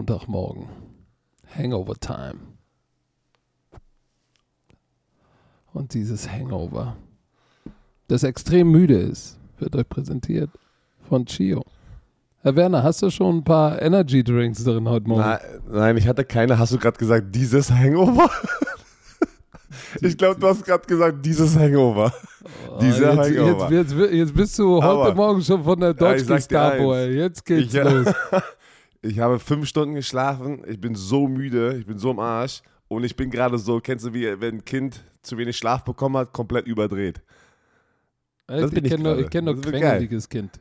Montagmorgen. Hangover Time. Und dieses Hangover, das extrem müde ist, wird euch präsentiert von Chio. Herr Werner, hast du schon ein paar Energy Drinks drin heute Morgen? Nein, nein, ich hatte keine. Hast du gerade gesagt, dieses Hangover? ich glaube, du hast gerade gesagt, dieses Hangover. Oh, Dieser jetzt, Hangover. jetzt, jetzt, jetzt bist du heute Aber- Morgen schon von der Ja, Deutsch-Gestapo, eins. ey. Jetzt geht's Ich- los. Ich habe fünf Stunden geschlafen. Ich bin so müde. Ich bin so im Arsch. Und ich bin gerade so, kennst du, wie wenn ein Kind zu wenig Schlaf bekommen hat, komplett überdreht. Das bin ich ich kenne nur, kenn nur quengeliges Kind.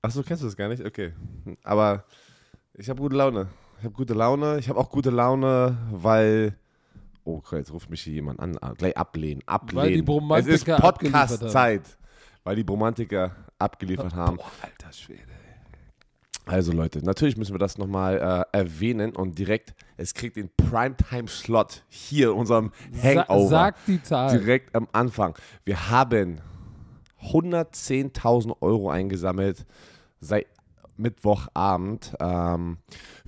Achso, kennst du das gar nicht? Okay. Aber ich habe gute Laune. Ich habe gute Laune. Ich habe auch gute Laune, weil. Oh, jetzt ruft mich hier jemand an. Ah, Gleich ablehnen. Ablehnen. Weil die Bromantiker Es ist. Podcast-Zeit. Weil die Bromantiker abgeliefert haben. Boah, alter Schwede. Also Leute, natürlich müssen wir das nochmal äh, erwähnen und direkt, es kriegt den Primetime-Slot hier in unserem Hangover. Sa sag die Zahl. direkt am Anfang. Wir haben 110.000 Euro eingesammelt seit Mittwochabend ähm,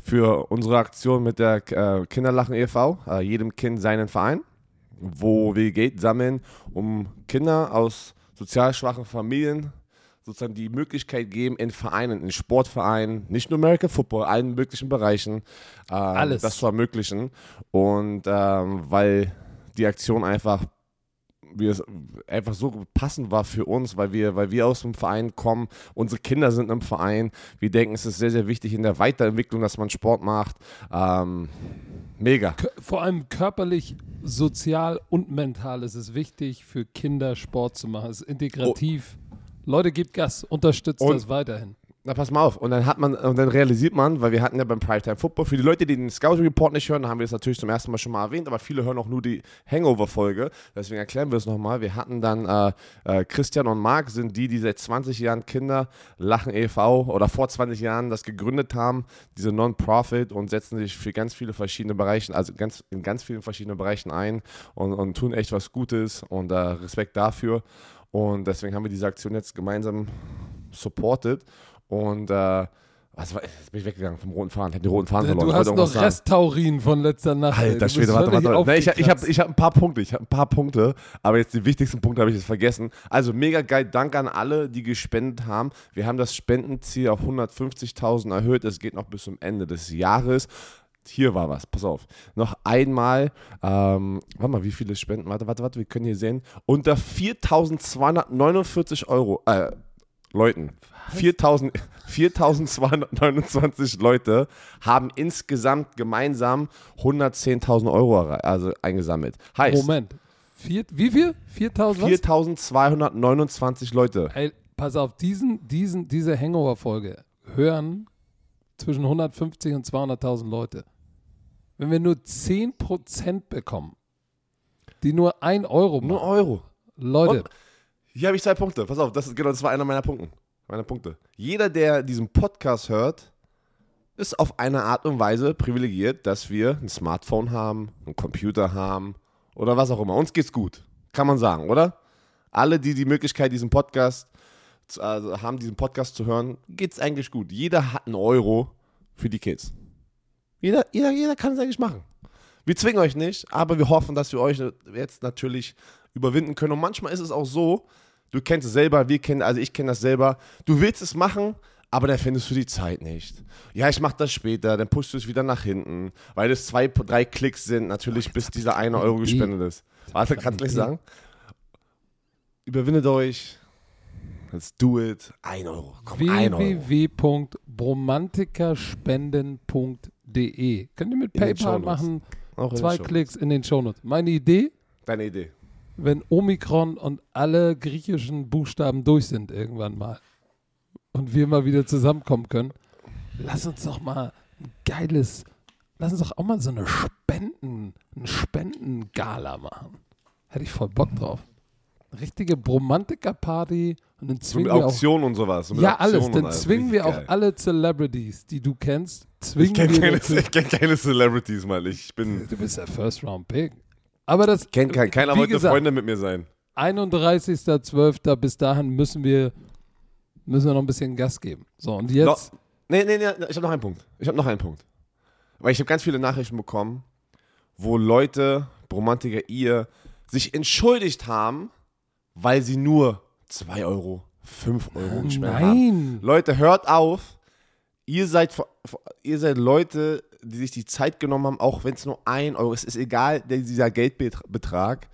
für unsere Aktion mit der äh, Kinderlachen e.V., äh, jedem Kind seinen Verein, wo wir Geld sammeln, um Kinder aus sozial schwachen Familien sozusagen die Möglichkeit geben, in Vereinen, in Sportvereinen, nicht nur American Football, allen möglichen Bereichen, ähm, Alles. das zu ermöglichen. Und ähm, weil die Aktion einfach wie es einfach so passend war für uns, weil wir, weil wir aus dem Verein kommen, unsere Kinder sind im Verein, wir denken, es ist sehr, sehr wichtig in der Weiterentwicklung, dass man Sport macht. Ähm, mega. Vor allem körperlich, sozial und mental ist es wichtig, für Kinder Sport zu machen. Es ist integrativ. Leute, gebt Gas, unterstützt Und- das weiterhin. Na, pass mal auf. Und dann hat man, und dann realisiert man, weil wir hatten ja beim Primetime Football, für die Leute, die den Scouting Report nicht hören, haben wir das natürlich zum ersten Mal schon mal erwähnt, aber viele hören auch nur die Hangover-Folge. Deswegen erklären wir es nochmal. Wir hatten dann äh, äh, Christian und Marc sind die, die seit 20 Jahren Kinder Lachen e.V. oder vor 20 Jahren das gegründet haben, diese Non-Profit und setzen sich für ganz viele verschiedene Bereiche, also ganz, in ganz vielen verschiedenen Bereichen ein und, und tun echt was Gutes und äh, Respekt dafür. Und deswegen haben wir diese Aktion jetzt gemeinsam supported. Und äh, was war, jetzt bin ich weggegangen vom roten Faden. Ich habe die roten Faden verloren. Du hast noch. Resttaurin von letzter Nacht. Alter Schwede, warte, warte. warte. Nee, ich ich habe ich hab ein paar Punkte. Ich habe ein paar Punkte, aber jetzt die wichtigsten Punkte habe ich jetzt vergessen. Also mega geil. Danke an alle, die gespendet haben. Wir haben das Spendenziel auf 150.000 erhöht. Es geht noch bis zum Ende des Jahres. Hier war was, pass auf. Noch einmal, ähm, warte mal, wie viele Spenden? Warte, warte, warte, wir können hier sehen. Unter 4.249 Euro, äh, Leuten. 4.000 4.229 Leute haben insgesamt gemeinsam 110.000 Euro also eingesammelt. Heißt, Moment. Vier, wie viel? 4000 was? 4.229 Leute. Ey, pass auf, diesen, diesen, diese Hangover-Folge hören zwischen 150 und 200.000 Leute. Wenn wir nur 10% bekommen, die nur 1 Euro Nur machen, Euro. Leute, Und- Hier habe ich zwei Punkte. Pass auf, das ist genau, das war einer meiner Punkte. Meiner Punkte. Jeder, der diesen Podcast hört, ist auf eine Art und Weise privilegiert, dass wir ein Smartphone haben, einen Computer haben oder was auch immer. Uns geht's gut, kann man sagen, oder? Alle, die die Möglichkeit, diesen Podcast also haben, diesen Podcast zu hören, geht's eigentlich gut. Jeder hat einen Euro für die Kids. Jeder, jeder, jeder kann es eigentlich machen. Wir zwingen euch nicht, aber wir hoffen, dass wir euch jetzt natürlich überwinden können. Und manchmal ist es auch so, du kennst es selber, wir kennen, also ich kenne das selber, du willst es machen, aber dann findest du die Zeit nicht. Ja, ich mach das später, dann pushst du es wieder nach hinten, weil es zwei, drei Klicks sind, natürlich, bis dieser eine Euro gespendet ist. Warte, kannst du gleich sagen? Überwindet euch. Let's do it. Ein Euro. Komm, ein www.bromantikerspenden.de. Könnt ihr mit In PayPal machen, Auch zwei. Klicks in den Shownotes. Meine Idee, Deine Idee. wenn Omikron und alle griechischen Buchstaben durch sind irgendwann mal und wir mal wieder zusammenkommen können, lass uns doch mal ein geiles, lass uns doch auch mal so eine Spenden, eine Spendengala machen. Hätte ich voll Bock drauf. Eine richtige Bromantiker-Party und dann So zwingen mit wir auch Auktion und sowas. So ja, Auktion alles. Dann alles. zwingen wir Richtig auch geil. alle Celebrities, die du kennst, zwingen Ich kenne wir keine, ich kenn keine Celebrities, Mann. Ich bin. Du bist der First Round Pick. Aber das Kenn kein, keiner wollte gesagt, Freunde mit mir sein. 31.12. bis dahin müssen wir müssen wir noch ein bisschen Gas geben. So und jetzt Nee, nee, nee, ich habe noch einen Punkt. Ich habe noch einen Punkt. weil ich habe ganz viele Nachrichten bekommen, wo Leute, Romantiker, ihr, sich entschuldigt haben, weil sie nur 2 Euro, 5 Euro gespendet haben. Leute, hört auf. Ihr seid, ihr seid Leute, die sich die Zeit genommen haben, auch wenn es nur 1 Euro ist. Es ist egal, dieser Geldbetrag.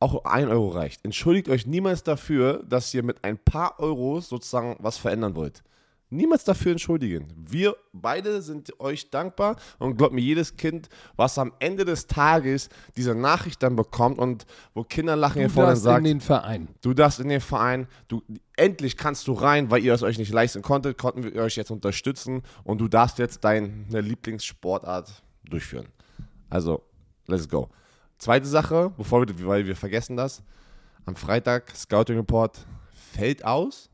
Auch 1 Euro reicht. Entschuldigt euch niemals dafür, dass ihr mit ein paar Euros sozusagen was verändern wollt. Niemals dafür entschuldigen. Wir beide sind euch dankbar und glaubt mir, jedes Kind, was am Ende des Tages diese Nachricht dann bekommt und wo Kinder lachen hier Du vorne und darfst in den Verein. Du darfst in den Verein, du, endlich kannst du rein, weil ihr es euch nicht leisten konntet, konnten wir euch jetzt unterstützen und du darfst jetzt deine Lieblingssportart durchführen. Also, let's go. Zweite Sache, bevor wir, weil wir vergessen das, am Freitag Scouting Report fällt aus,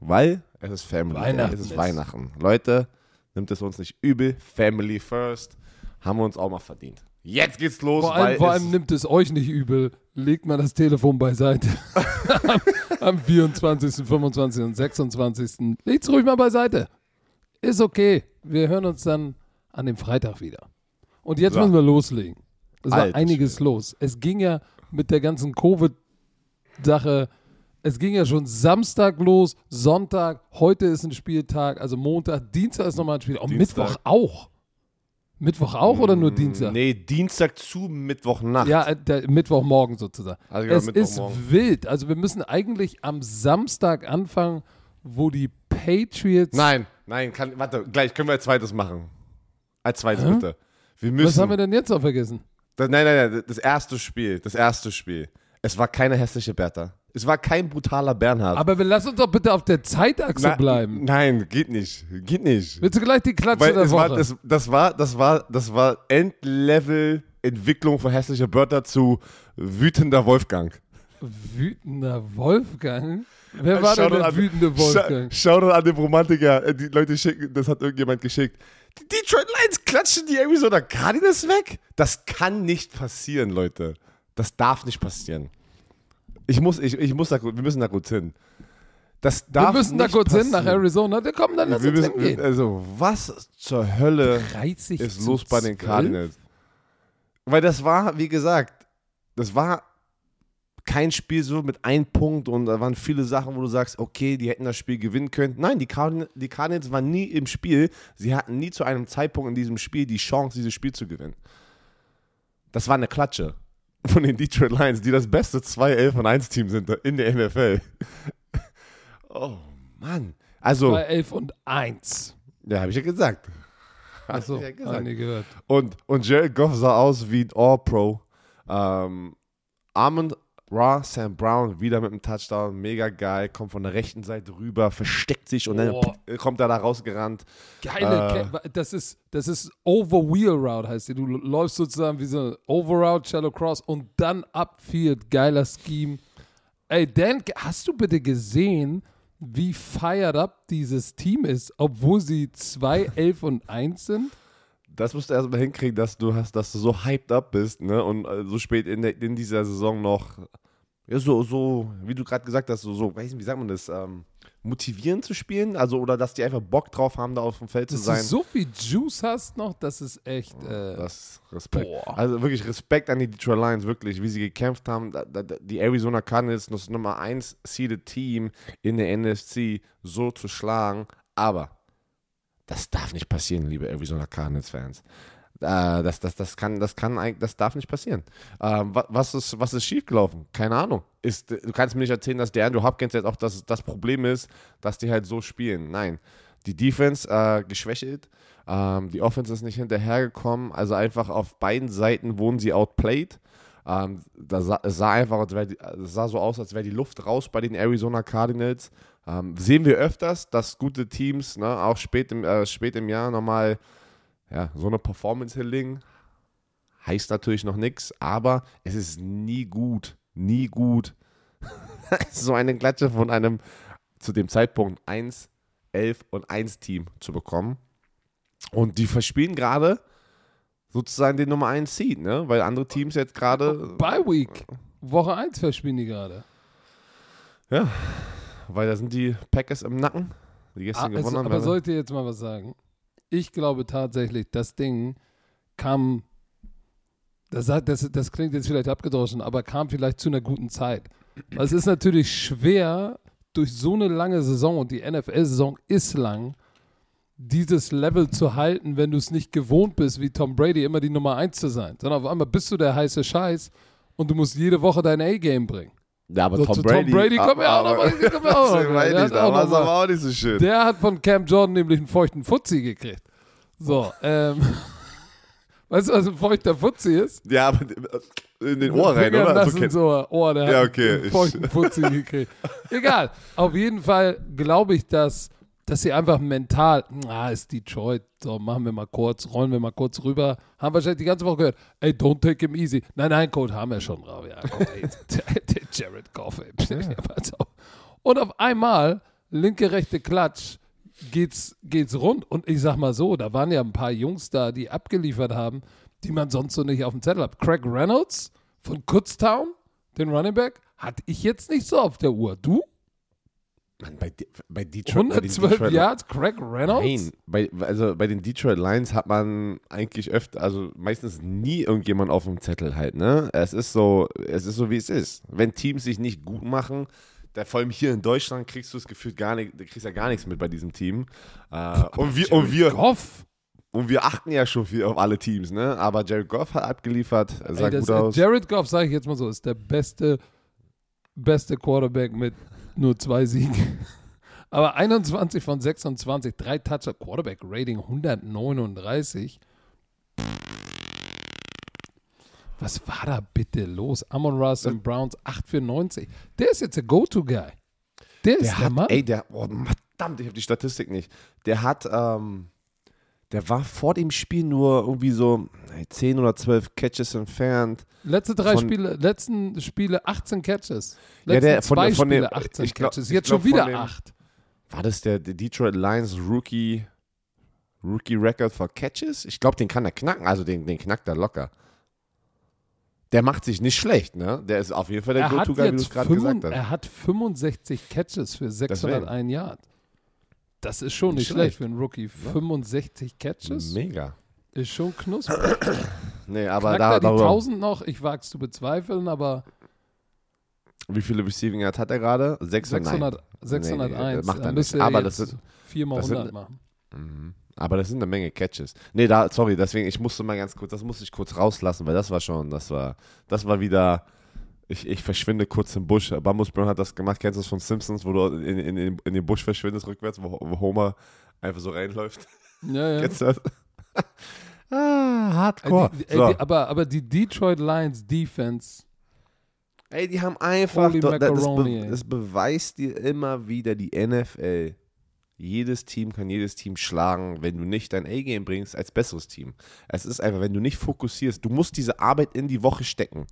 weil es ist Family. Weihnachten Es ist ist. Weihnachten. Leute, nimmt es uns nicht übel. Family first. Haben wir uns auch mal verdient. Jetzt geht's los, Vor weil allem, vor es, allem nimmt es euch nicht übel. Legt mal das Telefon beiseite. am, am 24., 25. und 26. Legt's ruhig mal beiseite. Ist okay. Wir hören uns dann an dem Freitag wieder. Und jetzt So. müssen wir loslegen. Es war Alter einiges los. Es ging ja mit der ganzen Covid-Sache, es ging ja schon Samstag los, Sonntag, heute ist ein Spieltag, also Montag, Dienstag ist nochmal ein Spiel. Und Dienstag. Mittwoch auch. Mittwoch auch oder nur Dienstag? Nee, Dienstag zu Mittwochnacht. Ja, äh, der Mittwochmorgen sozusagen. Also genau, es ist Mittwochmorgen. wild. Also wir müssen eigentlich am Samstag anfangen, wo die Patriots. Nein, nein, kann, warte, gleich können wir als zweites machen. Als zweites Hä? bitte. Wir müssen. Was haben wir denn jetzt noch vergessen? das, nein, nein, nein, das erste Spiel, das erste Spiel. Es war keine hässliche Bertha. Es war kein brutaler Bernhard. Aber wir lassen uns doch bitte auf der Zeitachse Na- bleiben. Nein, geht nicht. Geht nicht. Willst du gleich die Klatsche Weil der Woche? war, das, das war, das war, das war Endlevel Entwicklung von hässlicher Bertha zu wütender Wolfgang. Wütender Wolfgang? Wer war denn der an- wütende Wolfgang? Scha Shoutout an den Romantiker. Äh, Die Leute schicken, das hat irgendjemand geschickt. Die Detroit Lions klatschen die Arizona Cardinals weg? Das kann nicht passieren, Leute. Das darf nicht passieren. Ich muss, ich, ich muss da, wir müssen da kurz hin. Das darf wir müssen da kurz hin nach passieren. Arizona. Wir kommen dann lass Wir müssen, hingehen. also, was zur Hölle 30 ist los bei den 12? Cardinals? Weil das war, wie gesagt, das war kein Spiel so mit einem Punkt und da waren viele Sachen, wo du sagst, okay, die hätten das Spiel gewinnen können. Nein, die Cardinals, die Cardinals waren nie im Spiel. Sie hatten nie zu einem Zeitpunkt in diesem Spiel die Chance, dieses Spiel zu gewinnen. Das war eine Klatsche von den Detroit Lions, die das beste 2-11 und 1 Team sind in der NFL. Oh, Mann. Also, Bei 11 und 1. ja, habe ich ja gesagt. Achso, Hab ich ja gesagt. gehört. Und, und Jared Goff sah aus wie ein All-Pro. Ähm, Armand Ra, Sam Brown wieder mit einem Touchdown, mega geil, kommt von der rechten Seite rüber, versteckt sich und Boah. dann kommt er da rausgerannt. Geile, Äh. Das ist, das ist Over-Wheel Route, heißt die. Du läufst sozusagen wie so ein Over-Route, Shallow Cross und dann Upfield. Geiler Scheme. Ey, Dan, hast du bitte gesehen, wie fired up dieses Team ist, obwohl sie 2, 11 und 1 sind? Das musst du erstmal hinkriegen, dass du hast, dass du so hyped up bist, ne? Und äh, so spät in, der, in dieser Saison noch, ja, so, so, wie du gerade gesagt hast, so, so, weiß nicht, wie sagt man das, ähm, motivieren zu spielen? Also, oder dass die einfach Bock drauf haben, da auf dem Feld zu Dass sein. du so viel Juice hast noch, das ist echt. Äh, Das ist Respekt. Boah. Also wirklich Respekt an die Detroit Lions, wirklich, wie sie gekämpft haben. Da, da, die Arizona Cardinals, das Nummer 1 seeded Team in der NFC, so zu schlagen. Aber das darf nicht passieren, liebe Arizona Cardinals-Fans. Äh, das, das, das, kann, das, kann, das darf nicht passieren. Ähm, wa- was, ist, was ist schiefgelaufen? Keine Ahnung. Ist, du kannst mir nicht erzählen, dass der Andrew Hopkins jetzt auch das, das Problem ist, dass die halt so spielen. Nein. Die Defense äh, geschwächelt. Ähm, die Offense ist nicht hinterhergekommen. Also einfach auf beiden Seiten wurden sie outplayed. Ähm, da sah, sah einfach, die, es sah so aus, als wäre die Luft raus bei den Arizona Cardinals. Ähm, sehen wir öfters, dass gute Teams, ne, auch spät im, äh, spät im Jahr nochmal ja, so eine Performance hinlegen. Heißt natürlich noch nichts, aber es ist nie gut, nie gut, so eine Klatsche von einem zu dem Zeitpunkt 1, 11 und 1 Team zu bekommen. Und die verspielen gerade sozusagen den Nummer 1 Seed, ne? weil andere Teams jetzt gerade, Bye Week. Woche 1 verspielen die gerade. ja, weil da sind die Packers im Nacken, die Ah, gestern es, gewonnen haben. aber weil- soll ich dir jetzt mal was sagen? Ich glaube tatsächlich, das Ding kam, das, das, das klingt jetzt vielleicht abgedroschen, aber kam vielleicht zu einer guten Zeit. Weil es ist natürlich schwer, durch so eine lange Saison, und die NFL-Saison ist lang, dieses Level zu halten, wenn du es nicht gewohnt bist, wie Tom Brady immer die Nummer 1 zu sein. Sondern auf einmal bist du der heiße Scheiß und du musst jede Woche dein A-Game bringen. Ja, aber So, Tom zu Brady. Tom Brady kommen wir auch noch mal- kommen wir auch noch mal. Der hat Da auch noch mal- nicht so schön. Der hat von Cam Jordan nämlich einen feuchten Fuzzi gekriegt. So, ähm. Weißt du, was ein feuchter Fuzzi ist? Ja, aber in den Ohr rein, oder? in kennt- so Ohr, der Ja, hat okay, einen ich- feuchten Fuzzi gekriegt. Egal, auf jeden Fall glaube ich, dass, dass sie einfach mental, ah, ist Detroit, so machen wir mal kurz, rollen wir mal kurz rüber. Haben wahrscheinlich die ganze Woche gehört, ey, don't take him easy. Nein, nein, Code haben wir schon drauf. Ja, komm, ey, Jared Goff, ey. Ja, auf. Und auf einmal, linke, rechte Klatsch, geht's, geht's rund. Und ich sag mal so, da waren ja ein paar Jungs da, die abgeliefert haben, die man sonst so nicht auf dem Zettel hat. Craig Reynolds von Kutztown, den Running Back, hatte ich jetzt nicht so auf der Uhr. Du? Mann, bei, De- bei Detroit. bei den 112 Detroit- Yards, Craig Reynolds? Nein, bei, also bei den Detroit Lions hat man eigentlich öfter, also meistens nie irgendjemand auf dem Zettel halt, ne? Es ist so, es ist so wie es ist. Wenn Teams sich nicht gut machen, da vor allem hier in Deutschland kriegst du das Gefühl gar nicht, du kriegst ja gar nichts mit bei diesem Team. Äh, und wir, und wir, Goff. und wir achten ja schon viel auf alle Teams, ne? Aber Jared Goff hat abgeliefert, er sah Ey, das, gut aus. Jared Goff, sage ich jetzt mal so, ist der beste, beste Quarterback mit nur zwei Siegen. Aber 21 von 26, drei Toucher, Quarterback-Rating 139. Was war da bitte los? Amon Ross und Browns 8 für 90. Der ist jetzt der Go-To-Guy. Der ist Der der, hat, Mann. ey, der, oh, verdammt, ich habe die Statistik nicht. Der hat, ähm, der war vor dem Spiel nur irgendwie so ey, 10 oder 12 Catches entfernt. Letzte drei von- Spiele, letzten Spiele 18 Catches. Ja, Letzten der- von zwei von Spiele dem- 18 ich glaub- Catches. Jetzt glaub, schon wieder dem- 8. War das der, der Detroit Lions Rookie, Rookie Record for Catches? Ich glaube, den kann er knacken. Also den, den knackt er locker. Der macht sich nicht schlecht, ne? Der ist auf jeden Fall der Er Go-To-Guy, wie du es gerade 65 gesagt hast. er hat 65 Catches für 601 Yards. Das ist schon nicht, Nicht schlecht schlecht. für einen Rookie. 65 Catches Mega. ist schon knusprig. Nee, aber Knackt da, er die darüber, 1000 noch? Ich wage es zu bezweifeln, aber wie viele Receiving Yards hat er gerade? 600. 600, 601. macht er nicht. er Aber das sind- viermal das sind- 100 machen. Mhm. Aber das sind eine Menge Catches. Nee, da, sorry, deswegen, ich musste mal ganz kurz, das musste ich kurz rauslassen, weil das war schon, das war, das war wieder, ich, ich verschwinde kurz im Busch. Bambus Brown hat das gemacht, kennst du das von Simpsons, wo du in, in, in, in den Busch verschwindest rückwärts, wo, wo Homer einfach so reinläuft. Ja, ja. Kennst du das? ah, Ey, hardcore. die, ey, so. die, aber, aber die Detroit Lions Defense, Ey, die haben einfach, Holy das, be, ey. das beweist dir immer wieder die NFL. Jedes Team kann jedes Team schlagen, wenn du nicht dein A-Game bringst als besseres Team. Es ist einfach, wenn du nicht fokussierst, du musst diese Arbeit in die Woche stecken.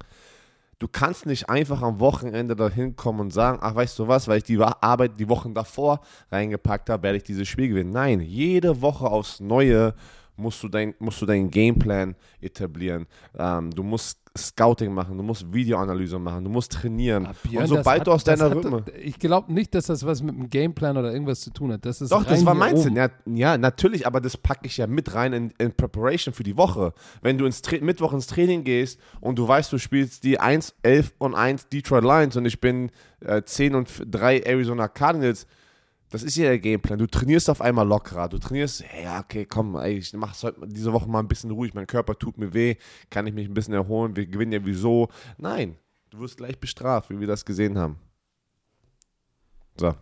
Du kannst nicht einfach am Wochenende dahin kommen und sagen, ach weißt du was, weil ich die Arbeit die Wochen davor reingepackt habe, werde ich dieses Spiel gewinnen. Nein, jede Woche aufs Neue musst du dein, musst du deinen Gameplan etablieren. Ähm, du musst Scouting machen, du musst Videoanalyse machen, du musst trainieren. Ah, Björn, und sobald du aus deiner hat- Rhythme... Ich glaube nicht, dass das was mit dem Gameplan oder irgendwas zu tun hat. Das ist Doch, das war mein. Sinn. Ja, ja, natürlich, aber das packe ich ja mit rein in, in Preparation für die Woche. Wenn du ins Tra Mittwoch ins Training gehst und du weißt, du spielst die 1, 11 und 1 Detroit Lions und ich bin äh, 10 und 3 Arizona Cardinals, das ist ja der Gameplan. Du trainierst auf einmal lockerer. Du trainierst, ja, okay, komm, ey, ich mach's heute diese Woche mal ein bisschen ruhig. Mein Körper tut mir weh. Kann ich mich ein bisschen erholen? Wir gewinnen ja wieso? Nein, du wirst gleich bestraft, wie wir das gesehen haben. So.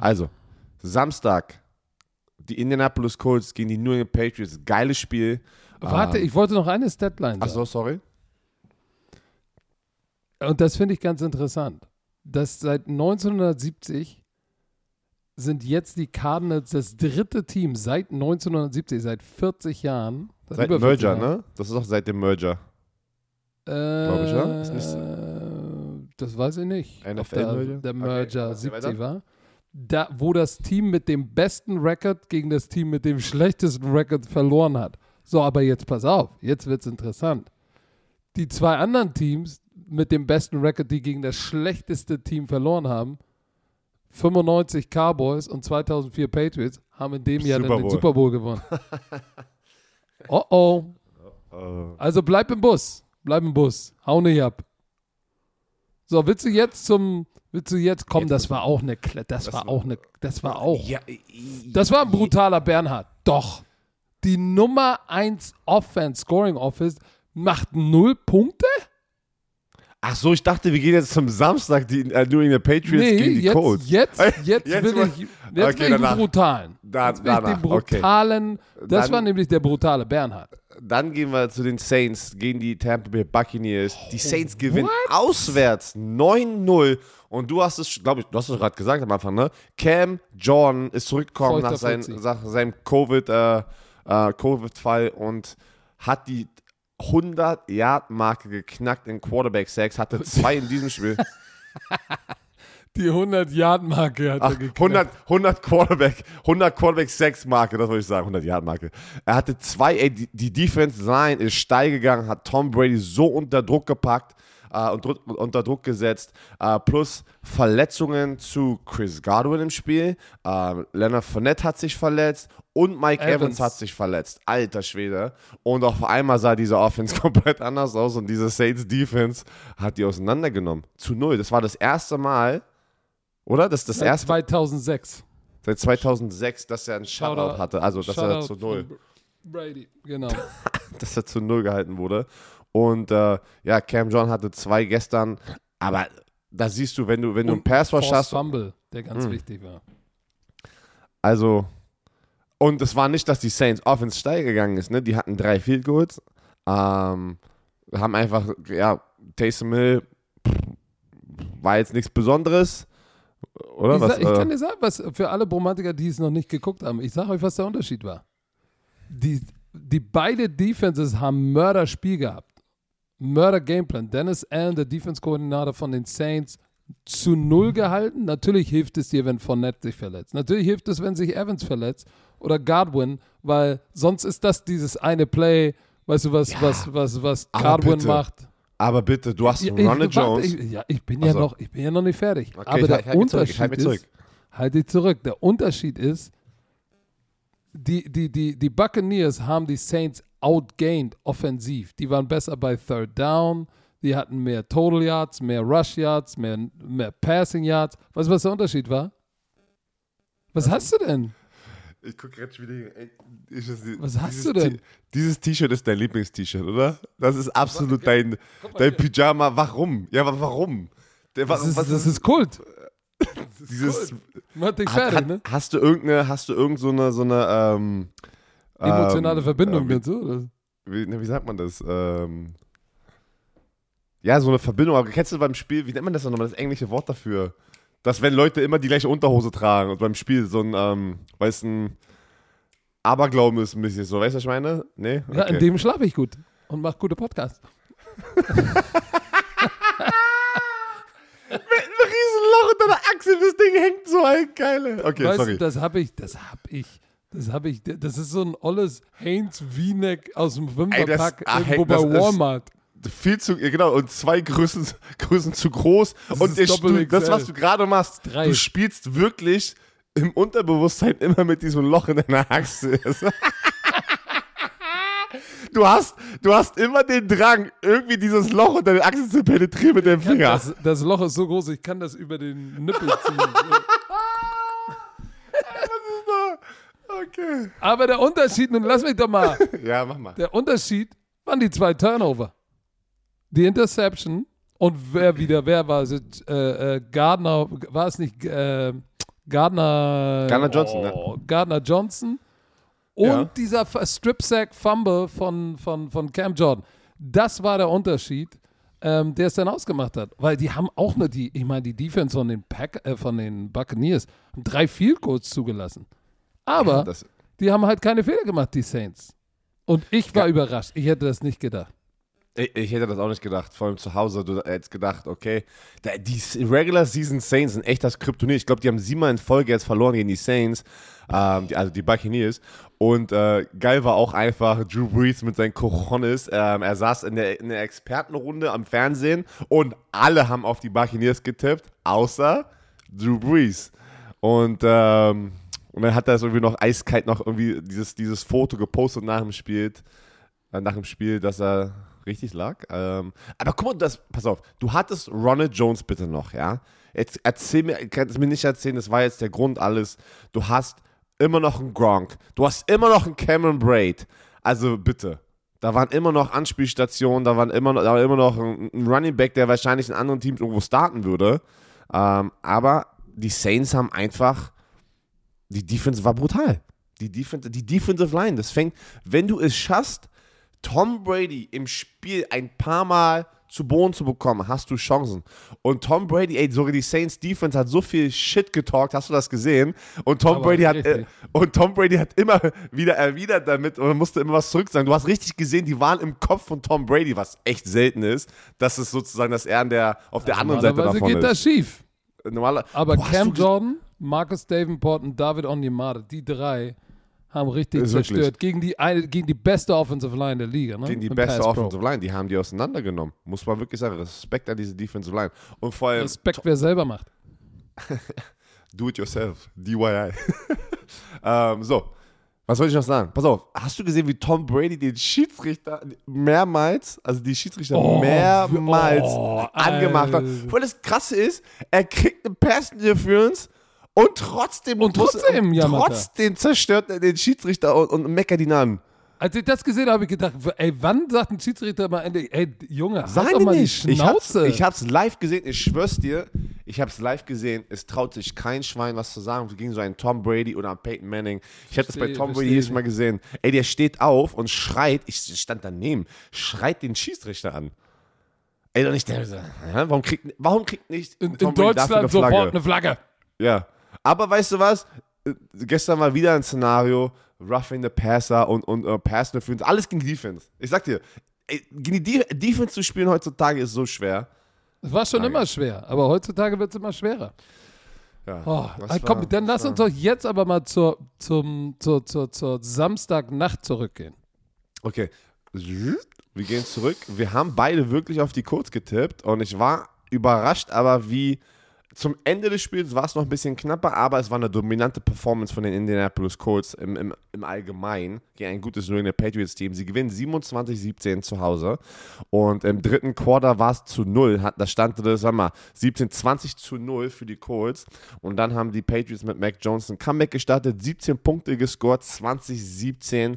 Also, Samstag, die Indianapolis Colts gegen die New England Patriots. Geiles Spiel. Warte, Ähm, ich wollte noch eine Statline sagen. Ach so, sorry. Und das finde ich ganz interessant. Dass seit 1970 sind jetzt die Cardinals das dritte Team seit 1970, seit 40 Jahren. Seit über dem 40 Merger, Jahren. ne? Das ist auch seit dem Merger. Äh, ich, ja? Ist nicht Das weiß ich nicht. NFL-Merger? Der, der Okay, Merger du 70 weiter? war. Da, wo das Team mit dem besten Record gegen das Team mit dem schlechtesten Record verloren hat. So, aber jetzt pass auf, jetzt wird es interessant. Die zwei anderen Teams mit dem besten Record, die gegen das schlechteste Team verloren haben, 95 Cowboys und 2004 Patriots, haben in dem Jahr Super dann den. Super Bowl gewonnen. oh oh. Also bleib im Bus. Bleib im Bus. Hau nicht ab. So, willst du jetzt zum. Willst du jetzt. Komm, Jetzt das war auch eine. Kle das, Das war war- auch eine. Das war auch. ja, Das war ein brutaler Bernhard. Doch. Die Nummer 1 Offense, Scoring Office, macht null Punkte? Ach so, ich dachte, wir gehen jetzt zum Samstag die äh, New England Patriots Nee, gegen die jetzt, Colts. jetzt, jetzt, Jetzt mal- ich, jetzt Okay, ich den danach. brutalen. Da- jetzt ich danach, den okay. brutalen. Das Dann- war nämlich der brutale Bernhard. Dann gehen wir zu den Saints gegen die Tampa Bay Buccaneers. Die Saints gewinnen what? auswärts 9-0. Und du hast es, glaube ich, du hast es gerade gesagt am Anfang, ne? Cam Jordan ist zurückgekommen nach, sein, nach seinem Covid, äh, äh, Covid-Fall und hat die 100-Yard-Marke geknackt in Quarterback-Sacks, hatte zwei in diesem Spiel. Die 100-Yard-Marke hat Ach, er geknackt. 100, 100 Quarterback, 100 Quarterback Sex Marke, das wollte ich sagen, 100 Yard Marke. Er hatte zwei, ey, die, die Defense Line ist steil gegangen, hat Tom Brady so unter Druck gepackt äh, und unter Druck gesetzt, äh, plus Verletzungen zu Chris Godwin im Spiel, äh, Leonard Fournette hat sich verletzt und Mike Evans. Evans. hat sich verletzt. Alter Schwede. Und auf einmal sah diese Offense komplett anders aus und diese Saints Defense hat die auseinandergenommen. Zu null. Das war das erste Mal, oder? Das das Seit erste 2006. Seit 2006, dass er einen Shutout Shoutout- hatte, also dass er Shoutout zu null, Brady, genau. dass er zu null gehalten wurde. Und äh, ja, Cam John hatte zwei gestern, aber da siehst du, wenn du, wenn du einen Pass verschaffst, Fumble, der ganz Hm. wichtig war. also und es war nicht, dass die Saints Offense steil gegangen ist, ne? Die hatten drei Field Goals, ähm, haben einfach, ja, Taysom Hill war jetzt nichts Besonderes, oder? Ich, Was, sag, ich äh, kann dir sagen, was für alle Bromantiker, die es noch nicht geguckt haben, ich sage euch, was der Unterschied war. Die, die beide Defenses haben Mörder-Spiel gehabt. Mörder-Gameplan. Dennis Allen, der Defense-Koordinator von den Saints, zu null gehalten. Natürlich hilft es dir, wenn Fournette sich verletzt. Natürlich hilft es, wenn sich Evans verletzt oder Godwin, weil sonst ist das dieses eine Play, weißt du, was, was, was, was aber Godwin bitte. macht. aber bitte, du hast Ja, Ronald ich, Jones. Ich, ja, ich bin, Ach ja noch, ich bin ja noch nicht fertig. Okay, Aber ich der halt- halt zurück, ich Unterschied halt mich ist, zurück. halt dich zurück. Der Unterschied ist, die, die, die, die Buccaneers haben die Saints outgained offensiv. Die waren besser bei Third Down. Die hatten mehr Total Yards, mehr Rush Yards, mehr, mehr Passing Yards. Weißt du, was der Unterschied war? Was hast du denn? Ich gucke gerade schon wieder. Was hast du denn? Dieses T-Shirt ist dein Lieblings-T-Shirt, oder? Das ist absolut dein, dein Pyjama. Warum? Ja, aber warum? Der, Das was, ist, was das ist Kult. dieses. Dich Hat, fertig, hat, ne? Hast du irgendeine, hast du irgend so eine, so eine ähm, Emotionale ähm, Verbindung äh, dazu. Oder? wie, ne, wie sagt man das? Ähm, ja, so eine Verbindung. Aber kennst du beim Spiel, wie nennt man das nochmal, das englische Wort dafür? Dass wenn Leute immer die gleiche Unterhose tragen und beim Spiel so ein, ähm, weißt ein Aberglauben ist ein bisschen so, weißt du, was ich meine? Nee? Ja, in Okay. dem schlafe ich gut und mache gute Podcasts. ein Riesenloch unter der Achsel, das Ding hängt so ein geile. Okay, weißt sorry. du, das habe ich, das habe ich, das habe ich, das ist so ein olles Heinz Wieneck aus dem Fünferpack ah, irgendwo Hank, bei das ist- Walmart. Viel zu, genau, und zwei Größen, Größen zu groß. und der Doppel Stuhl, das, was du gerade machst, Drei. du spielst wirklich im Unterbewusstsein immer mit diesem Loch in deiner Achsel. Du hast, du hast immer den Drang, irgendwie dieses Loch unter den Achseln zu penetrieren mit dem Finger. Das, das Loch ist so groß, ich kann das über den Nippel ziehen. Okay. Aber der Unterschied, nun lass mich doch mal, Ja, mach mal. der Unterschied waren die zwei Turnover. Die Interception und wer wieder, wer war es? Äh, äh, Gardner, war es nicht äh, Gardner? Gardner Johnson, ne? oh, Gardner Johnson. Und Ja. dieser Strip-Sack-Fumble von, von, von Cam Jordan. Das war der Unterschied, ähm, der es dann ausgemacht hat. Weil die haben auch nur die, ich meine, die Defense von den, Pack, äh, von den Buccaneers haben drei Field Goals zugelassen. Aber Das, die haben halt keine Fehler gemacht, die Saints. Und ich war überrascht. Ich hätte das nicht gedacht. Ich, ich hätte das auch nicht gedacht, vor allem zu Hause. Du hättest gedacht, okay, die Regular Season Saints sind echt das Kryptonit. Ich glaube, die haben siebenmal in Folge jetzt verloren gegen die Saints, ähm, die, also die Buccaneers. Und äh, geil war auch einfach Drew Brees mit seinen Cojones. Ähm, er saß in der, in der Expertenrunde am Fernsehen und alle haben auf die Buccaneers getippt, außer Drew Brees. Und, ähm, und dann hat er so irgendwie noch eiskalt noch irgendwie dieses, dieses Foto gepostet nach dem Spiel äh, nach dem Spiel, dass er richtig lag. Ähm, aber guck mal, das, pass auf, du hattest Ronald Jones bitte noch, ja? Jetzt erzähl mir, kannst mir nicht erzählen, das war jetzt der Grund alles. Du hast immer noch einen Gronk, du hast immer noch einen Cameron Braid. Also bitte. Da waren immer noch Anspielstationen, da, waren immer noch, da war immer noch ein, ein Running Back, der wahrscheinlich in anderen Teams irgendwo starten würde. Ähm, aber die Saints haben einfach, die Defense war brutal. Die, Defen die Defensive Line, das fängt, wenn du es schaffst, Tom Brady im Spiel ein paar Mal zu Boden zu bekommen, hast du Chancen. Und Tom Brady, ey, sogar die Saints Defense hat so viel Shit getalkt, hast du das gesehen? Und Tom Aber Brady hat äh, und Tom Brady hat immer wieder erwidert damit und musste immer was zurück sagen. Du hast richtig gesehen, die waren im Kopf von Tom Brady, was echt selten ist, dass es sozusagen, dass er an der, auf der anderen Seite Normalerweise davon geht das ist. schief. Normaler, Aber Boah, Cam Jordan, Marcus Davenport und David Onyemata, die drei haben richtig Ist zerstört. wirklich. Gegen die, eine, gegen die beste Offensive Line der Liga. Ne? gegen die Im beste Pass Pro. Offensive Line, die haben die auseinandergenommen. Muss man wirklich sagen, Respekt an diese Defensive Line. Und vor allem, Respekt, wer selber macht. Do it yourself. DIY. ähm, so. Was soll ich noch sagen? Pass auf, hast du gesehen, wie Tom Brady den Schiedsrichter mehrmals, also die Schiedsrichter Oh, mehrmals oh, angemacht hat? Weil das Krasse ist, er kriegt eine Pass Interference und trotzdem Und muss- trotzdem jammert er. trotzdem zerstört er den Schiedsrichter und, und meckert ihn an. Als ich das gesehen habe, habe ich gedacht, ey, wann sagt ein Schiedsrichter mal endlich, ey, Junge, halt Sei doch mal nicht. die Ich hab's, Schnauze. ich hab's live gesehen, ich schwör's dir, ich hab's live gesehen, es traut sich kein Schwein was zu sagen gegen so einen Tom Brady oder einen Peyton Manning. Ich hab das bei Tom Brady jedes ich. Mal gesehen. Ey, der steht auf und schreit, ich stand daneben, schreit den Schiedsrichter an. Ey, und ich denke so, hä, warum kriegt, warum kriegt nicht in, Tom in Deutschland eine sofort eine Flagge. Ja. Aber weißt du was? Äh, Gestern war wieder ein Szenario, Roughing the Passer und, und uh, Pass Interference, alles gegen Defense. Ich sag dir, gegen die De Defense zu spielen heutzutage ist so schwer. Es war schon Frage. immer schwer, aber heutzutage wird es immer schwerer. Ja, Oh, ey, komm, war- dann lass uns doch jetzt aber mal zur, zum, zur, zur, zur Samstagnacht zurückgehen. Okay. Wir gehen zurück. Wir haben beide wirklich auf die Codes getippt und ich war überrascht, aber wie zum Ende des Spiels war es noch ein bisschen knapper, aber es war eine dominante Performance von den Indianapolis Colts im, im, im Allgemeinen gegen ein gutes New England Patriots Team. Sie gewinnen 27-17 zu Hause und im dritten Quarter war es zu 0. Hat- Da stand das, sag mal, 17-20 zu 0 für die Colts und dann haben die Patriots mit Mac Jones ein Comeback gestartet, 17 Punkte gescored, 20-17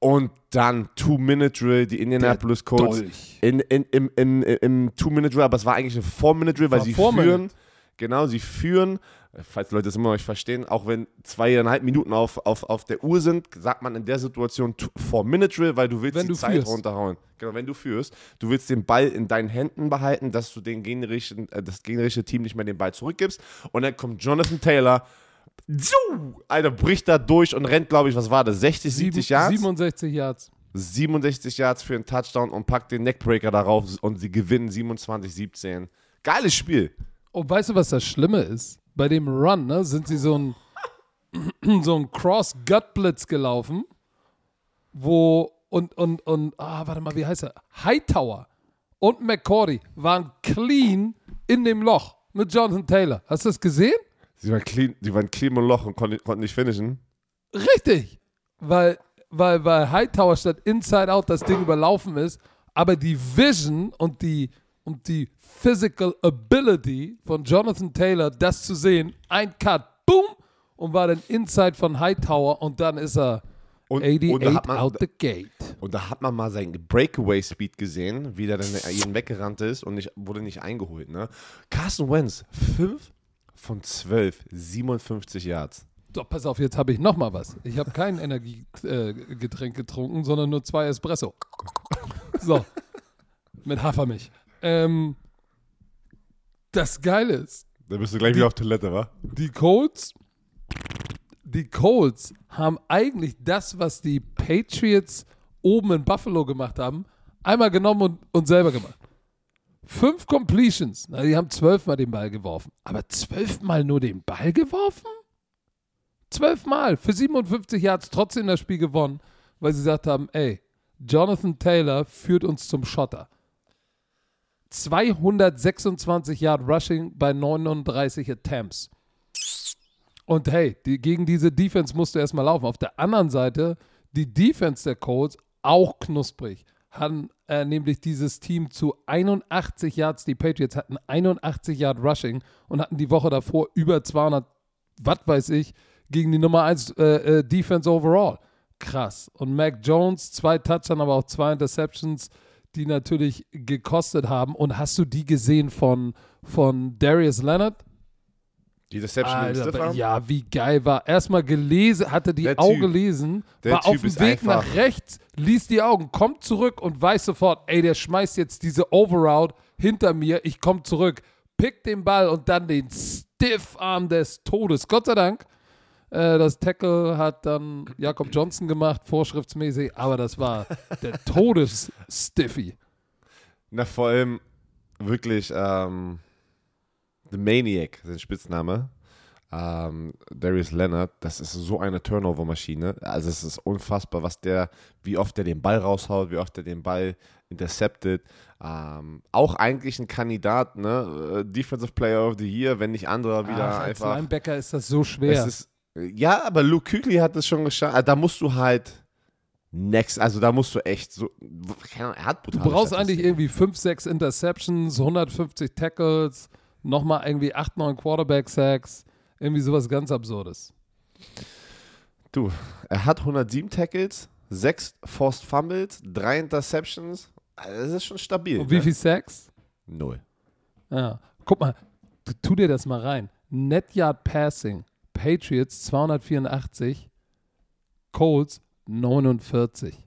und dann Two-Minute-Drill, die Indianapolis Colts in, in, im, im, im Two-Minute-Drill, aber es war eigentlich ein Four-Minute-Drill, weil sie führen. Genau, sie führen, falls Leute das immer noch nicht verstehen, auch wenn zweieinhalb Minuten auf, auf, auf der Uhr sind, sagt man in der Situation Two- Four-Minute-Drill, weil du willst Wenn die du Zeit führst. runterhauen. Genau, wenn du führst. Du willst den Ball in deinen Händen behalten, dass du den gegnerischen, äh, das gegnerische Team nicht mehr den Ball zurückgibst. Und dann kommt Jonathan Taylor! Alter, bricht da durch und rennt, glaube ich, was war das, 60, 70 Sieben- Yards? 67 Yards. 67 Yards für einen Touchdown und packt den Neckbreaker darauf und sie gewinnen 27-17. Geiles Spiel. Und weißt du, was das Schlimme ist? Bei dem Run ne, sind sie so ein, so ein Cross-Gut-Blitz gelaufen, wo und, und, und, ah, warte mal, wie heißt er? Hightower und McCordy waren clean in dem Loch mit Jonathan Taylor. Hast du das gesehen? Sie waren clean, sie waren clean im Loch und konnten, konnten nicht finishen. Richtig. Weil, weil, weil Hightower statt Inside Out das Ding überlaufen ist, aber die Vision und die, und die Physical Ability von Jonathan Taylor, das zu sehen, ein Cut, boom, und war dann Inside von Hightower und dann ist er Und, 88 und, da man, out the gate. und da hat man mal seinen Breakaway-Speed gesehen, wie der dann jeden weggerannt ist und nicht, wurde nicht eingeholt. Ne? Carson Wentz, 5 von 12, 57 Yards. Doch, pass auf, jetzt habe ich noch mal was. Ich habe kein Energiegetränk getrunken, sondern nur zwei Espresso. So, mit Hafermilch. Ähm, das Geile ist, Da bist du gleich wieder auf Toilette, wa? die Colts, die Colts haben eigentlich das, was die Patriots oben in Buffalo gemacht haben, einmal genommen und, und selber gemacht. Fünf Completions. Na, die haben zwölfmal den Ball geworfen. Aber zwölfmal nur den Ball geworfen? Zwölfmal. Für 57 Yards trotzdem das Spiel gewonnen, weil sie gesagt haben, ey, Jonathan Taylor führt uns zum Schotter. 226 Yard Rushing bei 39 Attempts. Und hey, die, gegen diese Defense musst du erstmal laufen. Auf der anderen Seite, die Defense der Colts, auch knusprig, haben äh, nämlich dieses Team zu 81 Yards, die Patriots hatten 81 Yard Rushing und hatten die Woche davor über 200, was weiß ich, gegen die Nummer 1 äh, äh, Defense overall. Krass. Und Mac Jones, zwei Touchdowns, aber auch zwei Interceptions, die natürlich gekostet haben. Und hast du die gesehen von, von Darius Leonard? Die Deception Alter, ja, wie geil war. Erstmal gelesen, hatte die Der Augen Typ. gelesen, war Typ auf dem Weg einfach- nach rechts, ließ die Augen, kommt zurück und weiß sofort, ey, der schmeißt jetzt diese Overroute hinter mir, ich komme zurück, pickt den Ball und dann den Stiffarm des Todes. Gott sei Dank. Äh, das Tackle hat dann Jakob Johnson gemacht, vorschriftsmäßig, aber das war der Todes-Stiffy. Na, vor allem wirklich ähm, The Maniac, sein Spitzname. Ähm, Darius Leonard, das ist so eine Turnover-Maschine. Also es ist unfassbar, was der, wie oft der den Ball raushaut, wie oft er den Ball interceptet. Ähm, auch eigentlich ein Kandidat, ne? Äh, Defensive Player of the Year, wenn nicht anderer wieder Ach, als einfach. Linebacker ist das so schwer. Es ist, ja, aber Luke Kuechly hat es schon geschafft. Also Da musst du halt next, also da musst du echt so, keine Ahnung, er hat Du brauchst eigentlich irgendwie 5, 6 Interceptions, 150 Tackles, nochmal irgendwie 8, 9 Quarterback-Sacks, irgendwie sowas ganz Absurdes. Du, er hat 107 Tackles, 6 Forced Fumbles, 3 Interceptions. Also Das ist schon stabil. Und wie ne? viel Sacks? Null. Ja. Guck mal, tu, tu dir das mal rein. Net Yard Passing, Patriots 284, Colts 49.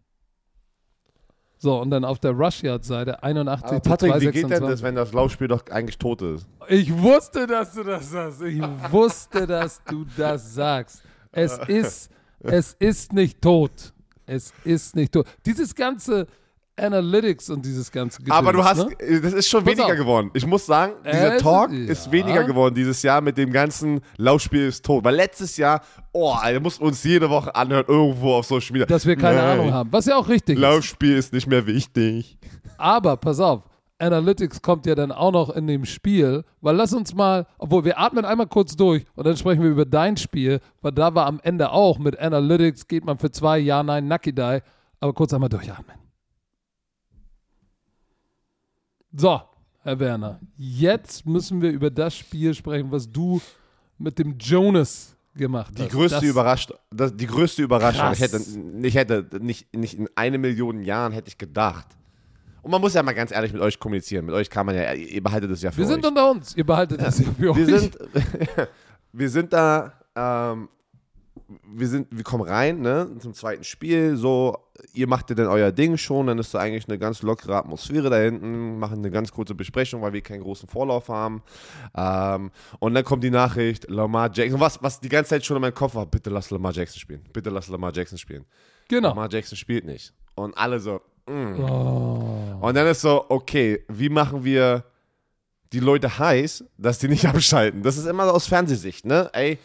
So, und dann auf der Rush Yard Seite 81 Aber zu Patrick, wie geht denn 226. das, wenn das Laufspiel doch eigentlich tot ist? Ich wusste, dass du das sagst. Ich wusste, dass du das sagst. Es ist, es ist nicht tot. Es ist nicht tot. Dieses ganze Analytics und dieses ganze Gedöns, Aber du hast, Ne? das ist schon Pass weniger auf. geworden. Ich muss sagen, dieser Äh, Talk ja. ist weniger geworden dieses Jahr mit dem ganzen Laufspiel ist tot. Weil letztes Jahr, oh, Alter, mussten uns jede Woche anhören, irgendwo auf Social Media. Dass wir keine Nein, Ahnung haben. Was ja auch richtig ist. Laufspiel ist nicht mehr wichtig. Aber pass auf, Analytics kommt ja dann auch noch in dem Spiel, weil lass uns mal, obwohl wir atmen einmal kurz durch und dann sprechen wir über dein Spiel, weil da war am Ende auch mit Analytics geht man für zwei, ja, nein, Nucky Die, aber kurz einmal durchatmen. So, Herr Werner, jetzt müssen wir über das Spiel sprechen, was du mit dem Jonas gemacht Die hast. größte, das, das, die größte Überraschung, Krass. ich hätte, ich hätte nicht, nicht in eine Million Jahren hätte ich gedacht. Und man muss ja mal ganz ehrlich mit euch kommunizieren. Mit euch kann man ja, ihr behaltet es ja für Wir euch. sind unter uns, ihr behaltet das ja für wir euch. sind, wir sind da, ähm, wir sind, wir kommen rein, ne, zum zweiten Spiel, so, ihr macht ja dann euer Ding schon, dann ist da eigentlich eine ganz lockere Atmosphäre da hinten, machen eine ganz kurze Besprechung, weil wir keinen großen Vorlauf haben. Ähm, und dann kommt die Nachricht, Lamar Jackson, was, was die ganze Zeit schon in meinem Kopf war, bitte lass Lamar Jackson spielen, bitte lass Lamar Jackson spielen. genau. Lamar Jackson spielt nicht. Und alle so, mm. Oh. Und dann ist so, okay, wie machen wir die Leute heiß, dass die nicht abschalten? Das ist immer so aus Fernsehsicht, ne? Ey,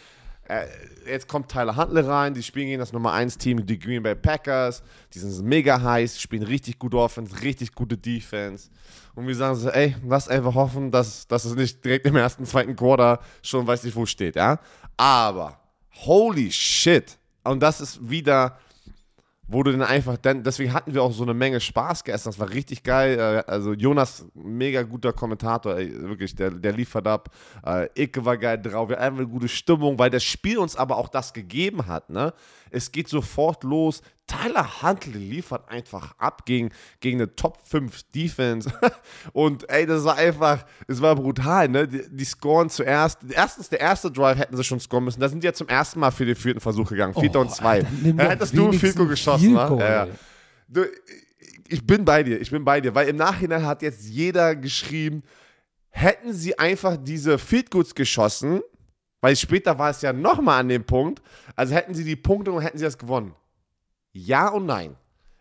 äh, jetzt kommt Tyler Huntley rein, die spielen gegen das Nummer 1 Team, die Green Bay Packers, die sind mega heiß, spielen richtig gute Offense, richtig gute Defense. Und wir sagen so, ey, lass einfach hoffen, dass, dass es nicht direkt im ersten, zweiten Quarter schon weiß nicht wo steht, ja? Aber, holy shit. Und das ist wieder wo du dann einfach, dann, deswegen hatten wir auch so eine Menge Spaß gestern, das war richtig geil, äh, also Jonas, mega guter Kommentator, ey, wirklich, der, der liefert ab, äh, Icke war geil drauf, wir hatten eine gute Stimmung, weil das Spiel uns aber auch das gegeben hat, ne, es geht sofort los, Tyler Huntley liefert einfach ab gegen, gegen eine Top 5 Defense. Und ey, das war einfach, es war brutal, ne, die, die scoren zuerst, erstens, der erste Drive hätten sie schon scoren müssen, da sind die ja zum ersten Mal für den vierten Versuch gegangen, vierter Oh, und zwei, Alter, ja, hättest du Goal geschossen, Field ne? Ja. Du, ich bin bei dir, ich bin bei dir, weil im Nachhinein hat jetzt jeder geschrieben, hätten sie einfach diese Field Goods geschossen, weil später war es ja nochmal an dem Punkt, also hätten sie die Punkte und hätten sie das gewonnen. Ja und nein.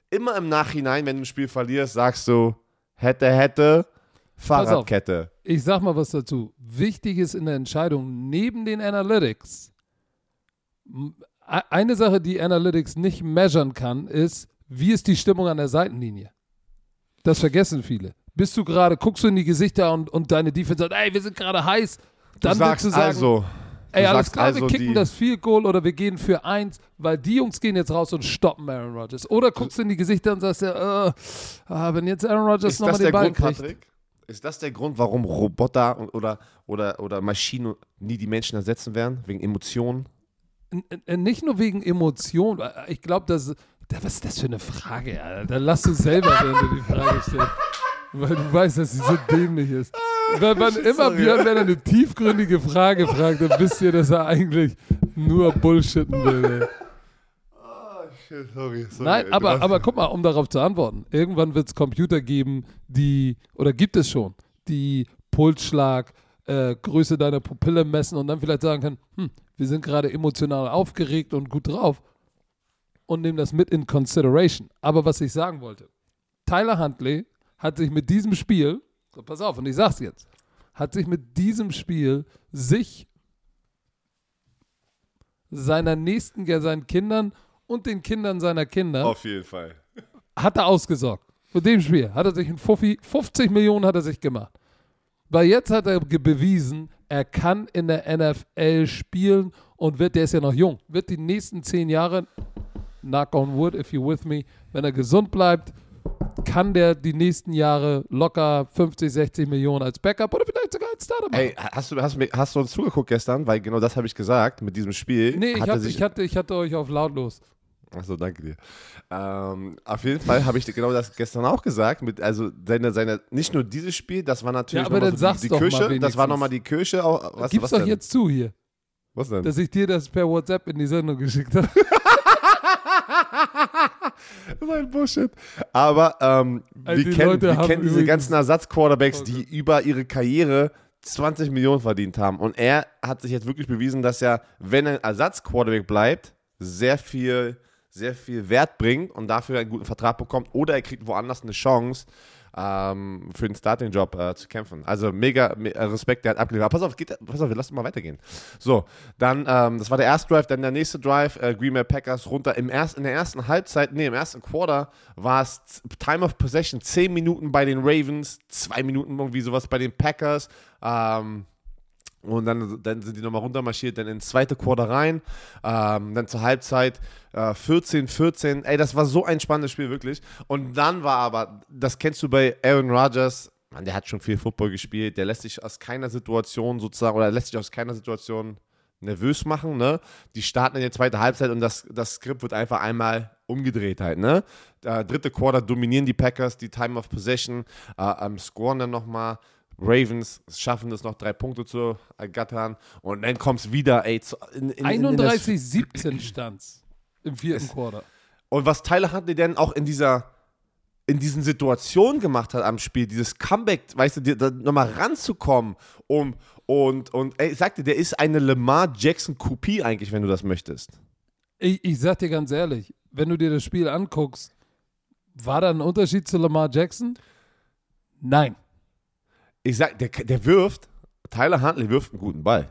Immer im Nachhinein, wenn du ein Spiel verlierst, sagst du, hätte, hätte, Fahrradkette. Ich sag mal was dazu. Wichtig ist in der Entscheidung, neben den Analytics, e- eine Sache, die Analytics nicht measuren kann, ist, wie ist die Stimmung an der Seitenlinie? Das vergessen viele. Bist du gerade, guckst du in die Gesichter und, und deine Defense sagt, ey, wir sind gerade heiß, Du dann sagst willst du sagen, also, Ey, alles klar, also, wir kicken das Field Goal oder wir gehen für eins, weil die Jungs gehen jetzt raus und stoppen Aaron Rodgers. Oder guckst du in die Gesichter und sagst ja, äh, ah, wenn jetzt Aaron Rodgers nochmal den Ball Grund, kriegt. Patrick? Ist das der Grund, warum Roboter oder, oder, oder Maschinen nie die Menschen ersetzen werden? Wegen Emotionen? N- Nicht nur wegen Emotionen. Ich glaube, das. da- Was ist das für eine Frage, Alter? Dann lass du selber, wenn du die Frage stellst. Weil du weißt, dass sie so dämlich ist. Wenn man immer sorry. Björn Werner eine tiefgründige Frage fragt, dann wisst ihr, dass er eigentlich nur Bullshitten will. Ey. Sorry, sorry. Nein, aber, aber guck mal, um darauf zu antworten. Irgendwann wird es Computer geben, die, oder gibt es schon, die Pulsschlag, äh, Größe deiner Pupille messen und dann vielleicht sagen können, hm, wir sind gerade emotional aufgeregt und gut drauf und nehmen das mit in consideration. Aber was ich sagen wollte, Tyler Huntley hat sich mit diesem Spiel, so pass auf, und ich sag's jetzt, hat sich mit diesem Spiel sich seiner nächsten, seinen Kindern und den Kindern seiner Kinder Auf jeden Fall. hat er ausgesorgt. Mit dem Spiel hat er sich in Fuffi, 50 Millionen hat er sich gemacht. Weil jetzt hat er bewiesen, er kann in der NFL spielen und wird, der ist ja noch jung, wird die nächsten zehn Jahre, knock on wood if you're with me, wenn er gesund bleibt, kann der die nächsten Jahre locker 50, 60 Millionen als Backup oder vielleicht sogar als Starter machen. Ey, hast du, hast, hast du uns zugeguckt gestern? Weil genau das habe ich gesagt mit diesem Spiel. nee, ich, hab, ich, hatte, ich hatte euch auf lautlos. Achso, danke dir. Ähm, auf jeden Fall habe ich dir genau das gestern auch gesagt. Mit, also seine, seine, nicht nur dieses Spiel, das war natürlich Ja, aber dann so die, die doch mal das war nochmal die Kirsche. Auch, was, Gib's was doch denn? jetzt zu hier, Was denn? dass ich dir das per WhatsApp in die Sendung geschickt habe. Das ist ein Bullshit. Aber ähm, Ey, wir kennen, wir kennen diese ganzen Ersatzquarterbacks, die über ihre Karriere 20 Millionen verdient haben. Und er hat sich jetzt wirklich bewiesen, dass er, wenn er Ersatzquarterback bleibt, sehr viel, sehr viel Wert bringt und dafür einen guten Vertrag bekommt. Oder er kriegt woanders eine Chance, ähm, für den Starting-Job äh, zu kämpfen. Also mega me äh, Respekt, der hat abgeliefert. Pass auf, geht, pass auf, wir lassen mal weitergehen. So, dann, ähm, das war der erste Drive, dann der nächste Drive, äh, Green Bay Packers runter. Im erst, in der ersten Halbzeit, nee, im ersten Quarter war es Time of Possession, 10 Minuten bei den Ravens, 2 Minuten irgendwie sowas bei den Packers. Ähm, und dann, dann sind die nochmal runtermarschiert, dann ins zweite Quarter rein. Ähm, dann zur Halbzeit äh, 14, 14. Ey, das war so ein spannendes Spiel, wirklich. Und dann war aber, das kennst du bei Aaron Rodgers, Mann, der hat schon viel Football gespielt, der lässt sich aus keiner Situation sozusagen, oder lässt sich aus keiner Situation nervös machen, ne? Die starten in die zweite Halbzeit und das, das Skript wird einfach einmal umgedreht halt, ne? Äh, dritte Quarter dominieren die Packers, die Time of Possession, äh, ähm, scoren dann nochmal. Ravens schaffen es noch drei Punkte zu ergattern und dann kommt es wieder, ey, in, in, in das, 31-17 stand's im vierten Quarter. Und was Tyler Huntley denn auch in dieser in diesen Situationen gemacht hat am Spiel, dieses Comeback, weißt du, da nochmal ranzukommen, um und und ey, ich sagte, der ist eine Lamar Jackson Kopie eigentlich, wenn du das möchtest. Ich, ich sag dir ganz ehrlich, wenn du dir das Spiel anguckst, war da ein Unterschied zu Lamar Jackson? Nein. Ich sag, der, der wirft, Tyler Huntley wirft einen guten Ball.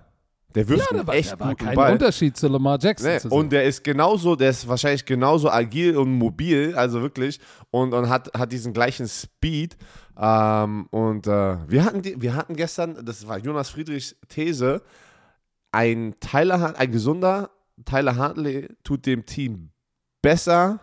Der wirft Ja, einen war, echt da war kein Ball. Unterschied zu Lamar Jackson. Nee, zu und der ist genauso, der ist wahrscheinlich genauso agil und mobil, also wirklich, und, und hat, hat diesen gleichen Speed. Ähm, und äh, wir, hatten die, wir hatten gestern, das war Jonas Friedrichs These, ein Tyler, ein gesunder Tyler Huntley tut dem Team besser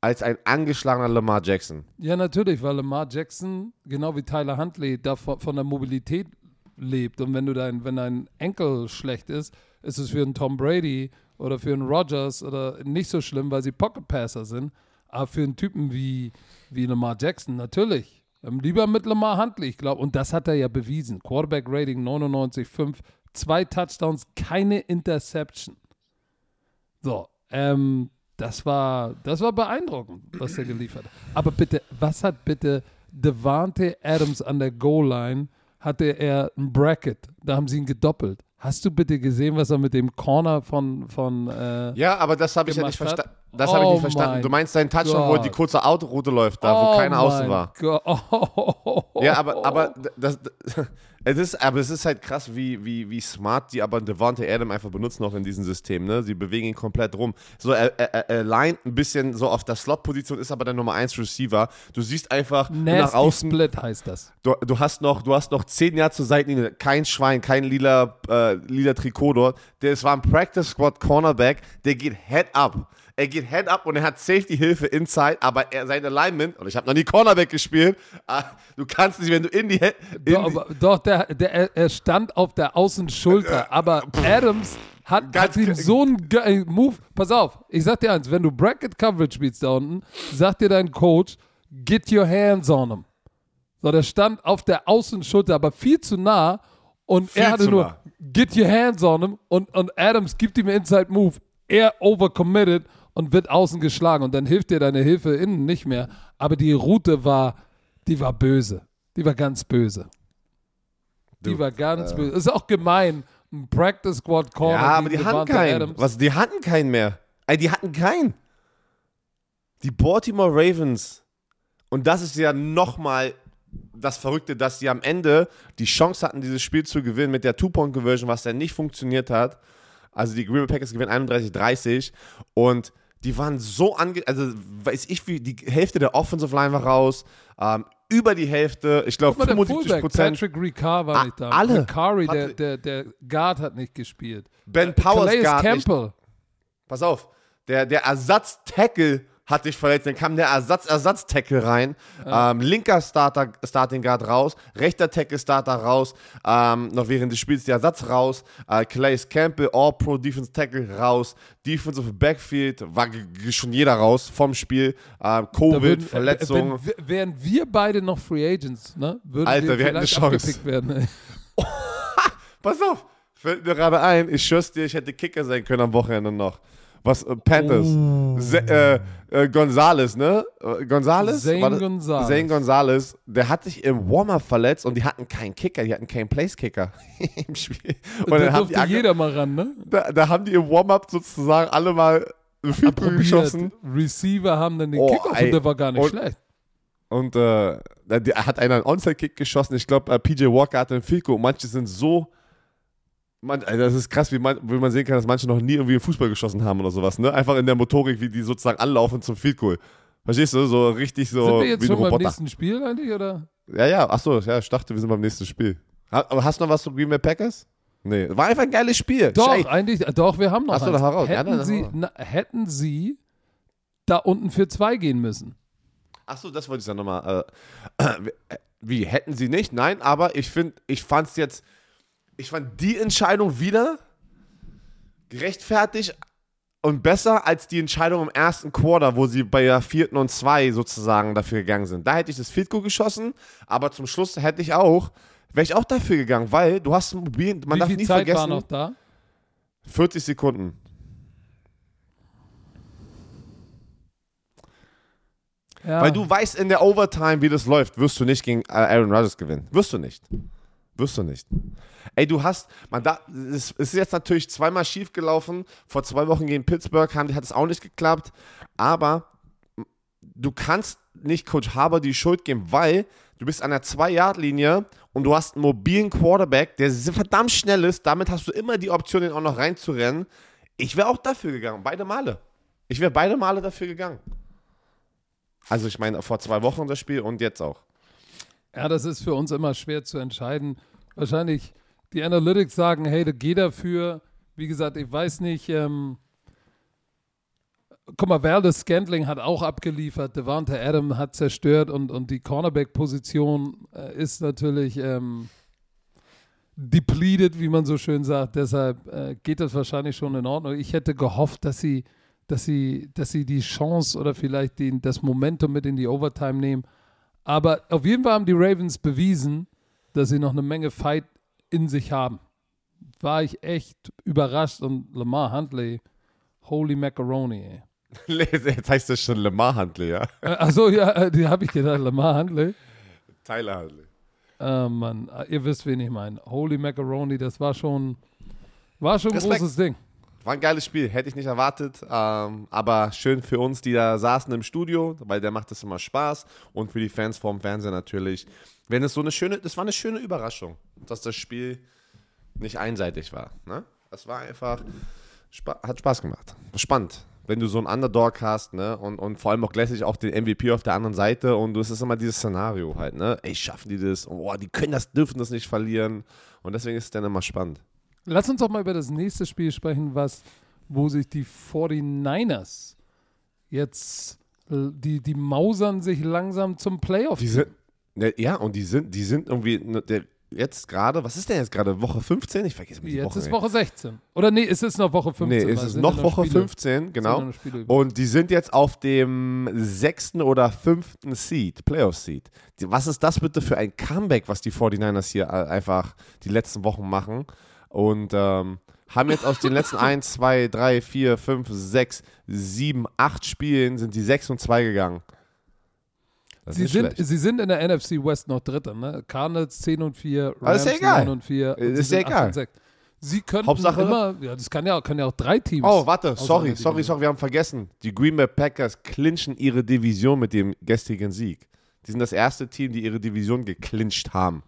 als ein angeschlagener Lamar Jackson. ja, natürlich, weil Lamar Jackson, genau wie Tyler Huntley, da von, der Mobilität lebt. Und wenn du dein, wenn dein Enkel schlecht ist, ist es für einen Tom Brady oder für einen Rogers oder nicht so schlimm, weil sie Pocket Passer sind. Aber für einen Typen wie, wie Lamar Jackson, natürlich. Ähm, lieber mit Lamar Huntley, ich glaube. Und das hat er ja bewiesen. Quarterback Rating 99,5, zwei Touchdowns, keine Interception. So, ähm, das war, das war beeindruckend, was er geliefert hat. Aber bitte, was hat bitte Devante Adams an der Goal-Line? Hatte er ein Bracket, da haben sie ihn gedoppelt. Hast du bitte gesehen, was er mit dem Corner von, von äh, Ja, aber das habe ich ja nicht verstanden. Das habe ich Oh nicht verstanden. mein Du meinst deinen Touchdown, wo die kurze Autoroute läuft, da wo Oh keiner außen war. Oh. Ja, aber, aber das, es ist, aber es ist halt krass, wie, wie, wie smart die aber Devontae Adam einfach benutzen auch in diesem System. Ne? Sie bewegen ihn komplett rum. So, er, er, er lined ein bisschen so auf der Slot-Position, ist aber der Nummer 1 Receiver. Du siehst einfach nach Nasty außen, Split heißt das. du, du, hast noch, du hast noch zehn Jahre zur Seitenlinie, kein Schwein, kein lila, äh, lila Trikot dort. Das war ein Practice Squad Cornerback, der geht Head up. Er geht Head up und er hat Safety-Hilfe inside, aber er, sein Alignment, und ich habe noch nie Cornerback gespielt, ah, du kannst nicht, wenn du in die. In Doch, aber, doch der, der, er- stand auf der Außenschulter, aber Adams hat, hat ihm so einen ge- Move. Pass auf, ich sag dir eins, wenn du Bracket Coverage spielst da unten, sagt dir dein Coach, get your hands on him. So, der stand auf der Außenschulter, aber viel zu nah und Viel er hatte nur nah. get your hands on him und, und Adams gibt ihm Inside Move. Er overcommitted und wird außen geschlagen und dann hilft dir deine Hilfe innen nicht mehr. Aber die Route war, die war böse. Die war ganz böse. Die Du, war ganz böse. Ist auch gemein. Ein Practice Squad Corner. Ja, aber die hatten keinen. Adams. Was, die hatten keinen mehr. Ey, die hatten keinen. Die Baltimore Ravens. Und das ist ja nochmal das Verrückte, dass sie am Ende die Chance hatten, dieses Spiel zu gewinnen mit der Two-Point-Conversion, was dann nicht funktioniert hat. Also die Green Bay Packers gewinnen 31-30 und die waren so ange... Also weiß ich wie, die Hälfte der Offensive Line war raus, ähm, über die Hälfte, ich glaube Guck mal, der 75 Fullback, Prozent. Patrick Ricard war Ah, nicht da. alle. Ricari, der, der, der Guard hat nicht gespielt. Ben Powers Calais nicht. Campbell. Pass auf, der, der Ersatz-Tackle hat sich verletzt, dann kam der Ersatz-Ersatz-Tackle rein, ähm, linker Starter, Starting Guard raus, rechter Tackle-Starter raus, ähm, noch während des Spiels der Ersatz raus, äh, Calais Campbell, All-Pro Defense Tackle raus, Defensive Backfield, war schon jeder raus vom Spiel, Da Covid, würden- Verletzungen. Wenn, w- wären wir beide noch Free Agents, ne? Würden Alter, wir hätten eine Chance. werden. Pass auf, fällt mir gerade ein, ich schwör's dir, ich hätte Kicker sein können am Wochenende noch. Was, äh, Panthers. Se, äh, äh, Gonzales, ne? Äh, Gonzales? Zane Gonzalez. Zane Gonzales, der hat sich im Warm-Up verletzt und die hatten keinen Kicker, die hatten keinen Place-Kicker im Spiel. Und Da dann haben durfte die, jeder mal ran, ne? da, da haben die im Warm-Up sozusagen alle mal Field geschossen. Receiver haben dann den Oh, Kickoff ey. und der war gar nicht Und- schlecht. Und äh, hat einer einen Onside-Kick geschossen. Ich glaube, äh, PJ Walker hatte einen Field Goal. Manche sind so. Man, also das ist krass, wie man, wie man sehen kann, dass manche noch nie irgendwie Fußball geschossen haben oder sowas. Ne? Einfach in der Motorik, wie die sozusagen anlaufen zum Field Goal. Verstehst du? So richtig so Sind wir jetzt wie ein schon beim nächsten Spiel eigentlich, oder? Ja, ja, achso, ja, ich dachte, wir sind beim nächsten Spiel. Aber hast du noch was zu Green Bay Packers? Nee, war einfach ein geiles Spiel. Doch, Schei- eigentlich, doch, wir haben noch Ach so, eins. dann hau raus. Ja, Hätten, dann sie, na, hätten sie da unten für zwei gehen müssen. Achso, das wollte ich dann nochmal. Äh, äh, wie, hätten sie nicht? Nein, aber ich finde, ich fand es jetzt, ich fand die Entscheidung wieder gerechtfertigt und besser als die Entscheidung im ersten Quarter, wo sie bei der vierten und zwei sozusagen dafür gegangen sind. Da hätte ich das Field Goal geschossen, aber zum Schluss hätte ich auch, wäre ich auch dafür gegangen, weil du hast ein mobil, man Wie darf viel nie Zeit war vergessen, noch da? 40 Sekunden. Ja. Weil du weißt in der Overtime, wie das läuft, wirst du nicht gegen äh, Aaron Rodgers gewinnen. Wirst du nicht. Wirst du nicht. Ey, du hast, man da, es ist jetzt natürlich zweimal schief gelaufen. Vor zwei Wochen gegen Pittsburgh haben, hat es auch nicht geklappt. Aber du kannst nicht Coach Harbour die Schuld geben, weil du bist an der 2-Yard-Linie und du hast einen mobilen Quarterback, der verdammt schnell ist. Damit hast du immer die Option, den auch noch reinzurennen. Ich wäre auch dafür gegangen, beide Male. Ich wäre beide Male dafür gegangen. Also ich meine, vor zwei Wochen das Spiel und jetzt auch. Ja, das ist für uns immer schwer zu entscheiden. Wahrscheinlich die Analytics sagen, hey, da geh dafür. Wie gesagt, ich weiß nicht. Ähm, guck mal, Valdez Scantling hat auch abgeliefert. Devante Adam hat zerstört und, und die Cornerback-Position äh, ist natürlich ähm, depleted, wie man so schön sagt. Deshalb äh, geht das wahrscheinlich schon in Ordnung. Ich hätte gehofft, dass sie, dass sie, dass sie die Chance oder vielleicht den, das Momentum mit in die Overtime nehmen. Aber auf jeden Fall haben die Ravens bewiesen, dass sie noch eine Menge Fight in sich haben. War ich echt überrascht und Lamar Huntley, holy macaroni, ey. Jetzt heißt das schon Lamar Huntley, ja? Äh, Achso, ja, äh, die habe ich gedacht, Lamar Huntley. Tyler Huntley. Äh, Mann, äh, ihr wisst, wen ich meine. Holy macaroni, das war schon, war schon ein Respekt. großes Ding. war ein geiles Spiel, hätte ich nicht erwartet. Ähm, aber schön für uns, die da saßen im Studio, weil der macht das immer Spaß. Und für die Fans vorm Fernseher natürlich. Wenn es so eine schöne, das war eine schöne Überraschung, dass das Spiel nicht einseitig war. Ne? Das war einfach, hat Spaß gemacht. Spannend. Wenn du so einen Underdog hast, ne, und, und vor allem auch gleichzeitig auch den MVP auf der anderen Seite und es ist immer dieses Szenario halt, ne, ey, schaffen die das? Oh, die können das, dürfen das nicht verlieren. Und deswegen ist es dann immer spannend. Lass uns doch mal über das nächste Spiel sprechen, was, wo sich die 49ers jetzt, die, die mausern sich langsam zum Playoff. Die sind, ja, und die sind, die sind irgendwie, ne, der, jetzt gerade, was ist denn jetzt gerade, Woche 15? Ich vergesse die Jetzt Woche. ist. Woche 16. Oder nee, es ist noch Woche 15. Nee, es ist noch ja Woche Spiele- 15, es sind genau. noch Und die sind jetzt auf dem sechsten oder fünften Seed, Playoff-Seed. Was ist das bitte für ein Comeback, was die 49ers hier äh, einfach die letzten Wochen machen? Und ähm, haben jetzt aus den letzten 1, 2, 3, 4, 5, 6, 7, 8 Spielen sind die 6 und 2 gegangen. Das Sie ist sind, schlecht. sie sind in der NFC West noch Dritter, ne? Cardinals 10 und 4, Aber ist Rams egal. 9 und 4. und Ist sie ja sind 8 egal. und 6. Sie könnten Hauptsache- immer, ja, das kann ja, kann ja auch drei Teams. Oh, warte, sorry, sorry, sorry, wir haben vergessen. Die Green Bay Packers clinchen ihre Division mit dem gestrigen Sieg. Die sind das erste Team, die ihre Division geclincht haben.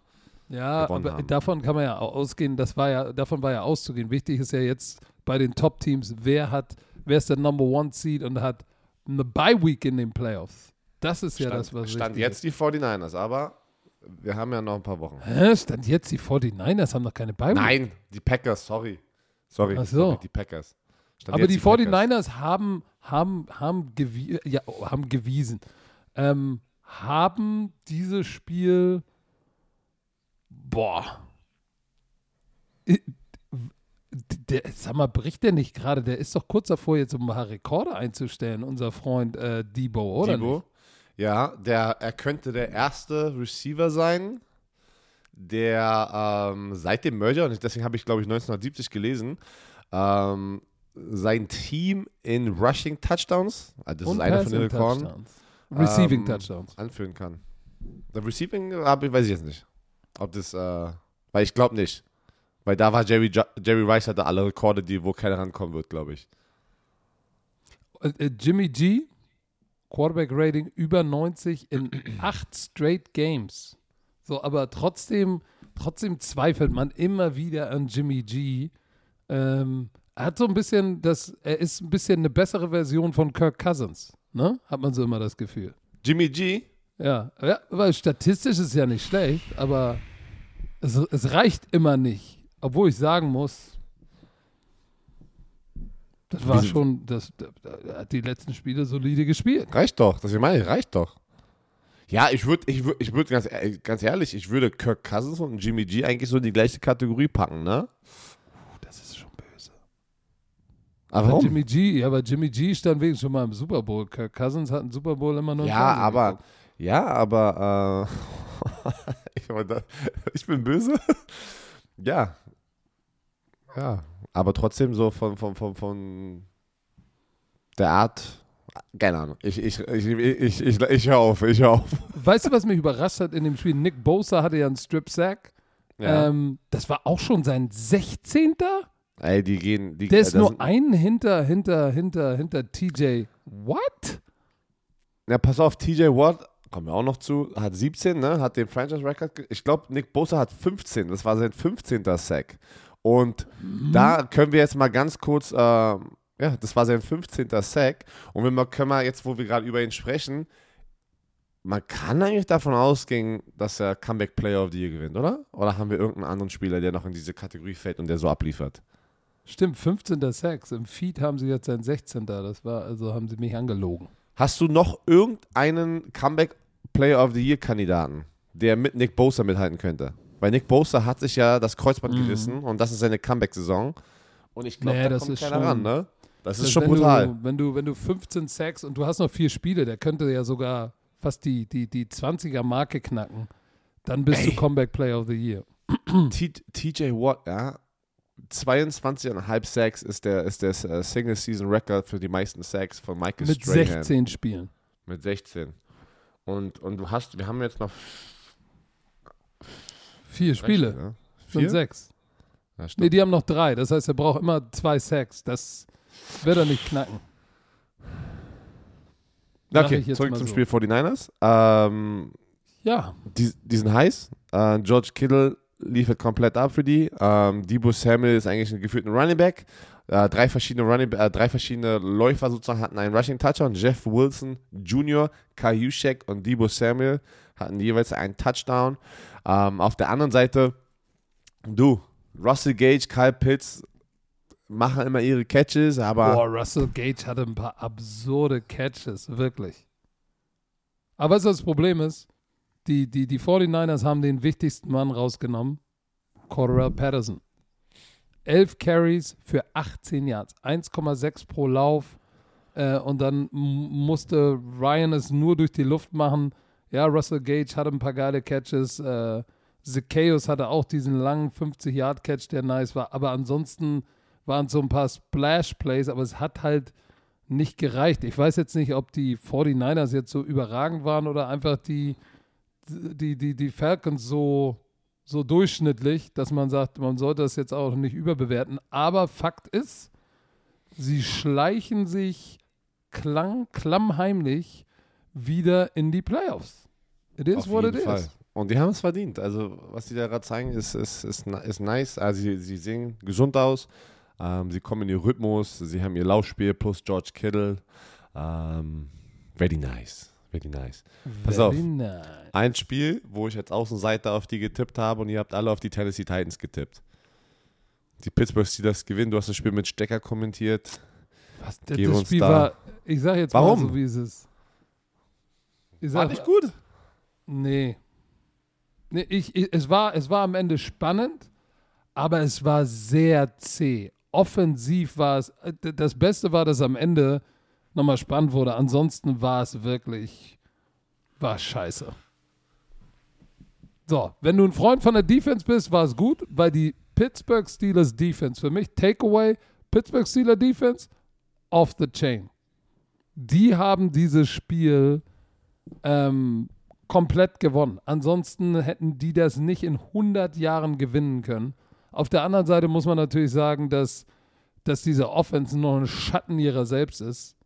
Ja, aber haben. davon kann man ja ausgehen, das war ja, davon war ja auszugehen. Wichtig ist ja jetzt bei den Top-Teams, wer hat, wer ist der Number One Seed und hat eine Bye-Week in den Playoffs. Das ist ja Stand, das, was Stand jetzt die 49ers, aber wir haben ja noch ein paar Wochen. ist. Hä? Stand jetzt die 49ers haben noch keine Bye-Week. Nein, die Packers, sorry. Sorry, Ach so. sorry die Packers. Stand Aber die Packers. 49ers haben, haben, haben, gewie ja, haben gewiesen, ähm, haben dieses Spiel, boah, der, sag mal, bricht der nicht gerade? Der ist doch kurz davor, jetzt um ein paar Rekorde einzustellen, unser Freund äh, Debo, oder? Debo. Ja, der, er könnte der erste Receiver sein, der ähm, seit dem Merger, und deswegen habe ich, glaube ich, 1970 gelesen, ähm, sein Team in Rushing Touchdowns, ah, das Und ist einer von den Rekorden. Receiving ähm, Touchdowns. anführen kann. Der Receiving habe ich, weiß ich jetzt nicht. Ob das, äh, weil ich glaube nicht. Weil da war Jerry, Jerry Rice hatte alle Rekorde, die, wo keiner rankommen wird, glaube ich. Äh, äh, Jimmy G, Quarterback Rating über 90 in acht straight Games. So, aber trotzdem, trotzdem zweifelt man immer wieder an Jimmy G. Ähm, er hat so ein bisschen das, er ist ein bisschen eine bessere Version von Kirk Cousins, ne? Hat man so immer das Gefühl. Jimmy G, Ja, ja weil statistisch ist es ja nicht schlecht, aber es, es reicht immer nicht. Obwohl ich sagen muss, das war Wieso? schon, das, das, hat die letzten Spiele solide gespielt. reicht doch. Das ich meine, reicht doch. Ja, ich würde, ich würde, ich würde ganz, äh, ganz ehrlich, ich würde Kirk Cousins und Jimmy G eigentlich so in die gleiche Kategorie packen, ne? Das ist schon böse. Aber Bei Jimmy G, ja, aber Jimmy G stand wegen schon mal im Super Bowl. Kirk Cousins hat einen Super Bowl immer im Ja, aber, geguckt. ja, aber, äh, ich bin böse. ja. Ja, aber trotzdem so von, von, von, von der Art, keine Ahnung. Ich, ich, ich, ich, ich, ich höre auf, ich höre auf. Weißt du, was mich überrascht hat in dem Spiel? Nick Bosa hatte ja einen Strip-Sack. Ja. Ähm, das war auch schon sein 16. Ey, die gehen, die, Der ist nur einen hinter, hinter, hinter, hinter TJ. What? Ja, pass auf, TJ Watt, kommen wir auch noch zu, hat 17, ne? Hat den Franchise-Record. Ich glaube, Nick Bosa hat 15. Das war sein 15. Sack. Und da können wir jetzt mal ganz kurz, ähm, ja, das war sein 15. Sack. Und wenn wir, können wir jetzt, wo wir gerade über ihn sprechen, man kann eigentlich davon ausgehen, dass er Comeback Player of the Year gewinnt, oder? Oder haben wir irgendeinen anderen Spieler, der noch in diese Kategorie fällt und der so abliefert? Stimmt, 15. Sex. Im Feed haben sie jetzt sein 16. Das war, also haben sie mich angelogen. Hast du noch irgendeinen Comeback Player of the Year Kandidaten, der mit Nick Bosa mithalten könnte? Weil Nick Bosa hat sich ja das Kreuzband Mhm. gerissen und das ist seine Comeback-Saison. Und ich glaube, Nee, da das kommt ist keiner schon- ran, ne? Das ist schon wenn brutal. Du, wenn, du, wenn du 15 Sacks und du hast noch vier Spiele, der könnte ja sogar fast die, die, die 20er-Marke knacken. Dann bist Ey. du Comeback Player of the Year. TJ Watt, ja, 22,5 Sacks ist der, ist der äh, Single-Season-Record für die meisten Sacks von Michael Mit Strahan. 16 Spielen. Mit 16. Und, und du hast, wir haben jetzt noch Vier Spiele. Ne? Sind Vier? sechs. Ja, Nee, die haben noch drei. Das heißt, er braucht immer zwei Sacks. Das wird er nicht knacken. Sag okay, zurück zum so. Spiel 49ers. Ähm, Ja, die, die sind heiß. Äh, George Kittle liefert komplett ab für die. Ähm, Debo Samuel ist eigentlich ein gefühlter Running Back. Äh, drei, verschiedene Running, äh, drei verschiedene Läufer sozusagen hatten einen Rushing Touchdown. Jeff Wilson Jr., Kai Juszczyk und Debo Samuel hatten jeweils einen Touchdown. Ähm, auf der anderen Seite, du, Russell Gage, Kyle Pitts machen immer ihre Catches, aber boah, Russell Gage hatte ein paar absurde Catches, wirklich. Aber was das Problem ist? Die, die, die 49ers haben den wichtigsten Mann rausgenommen, Cordell Patterson. 11 Carries für 18 Yards, 1,6 pro Lauf. Äh, und dann musste Ryan es nur durch die Luft machen. Ja, Russell Gage hatte ein paar geile Catches. Äh, Zacchaeus hatte auch diesen langen 50-Yard-Catch, der nice war. Aber ansonsten waren so ein paar Splash-Plays, aber es hat halt nicht gereicht. Ich weiß jetzt nicht, ob die 49ers jetzt so überragend waren oder einfach die, die, die, die Falcons so, so durchschnittlich, dass man sagt, man sollte das jetzt auch nicht überbewerten. Aber Fakt ist, sie schleichen sich klang, klammheimlich wieder in die Playoffs. It is Auf what jeden it Fall. is. Und die haben es verdient. Also, was die da gerade zeigen, ist, ist, ist, ist nice. Also, sie, sie sehen gesund aus. Ähm, sie kommen in ihr Rhythmus. Sie haben ihr Laufspiel plus George Kittle. Ähm, very nice. Very nice. Pass Very auf. nice. Ein Spiel, wo ich als Außenseiter auf die getippt habe und ihr habt alle auf die Tennessee Titans getippt. Die Pittsburgh Steelers gewinnen. Du hast das Spiel mit Stecker kommentiert. Was, das, Spiel da- war, ich sag jetzt Warum? mal so, wie es ist. Ich War sag, nicht gut. Nee. nee ich, ich, es, war, es war am Ende spannend, aber es war sehr zäh. Offensiv war es, äh, das Beste war, dass am Ende nochmal spannend wurde. Ansonsten war es wirklich, war scheiße. So, wenn du ein Freund von der Defense bist, war es gut, weil die Pittsburgh Steelers Defense für mich, Takeaway, Pittsburgh Steelers Defense, off the chain. Die haben dieses Spiel ähm, komplett gewonnen. Ansonsten hätten die das nicht in 100 Jahren gewinnen können. Auf der anderen Seite muss man natürlich sagen, dass, dass diese Offense noch ein Schatten ihrer selbst ist.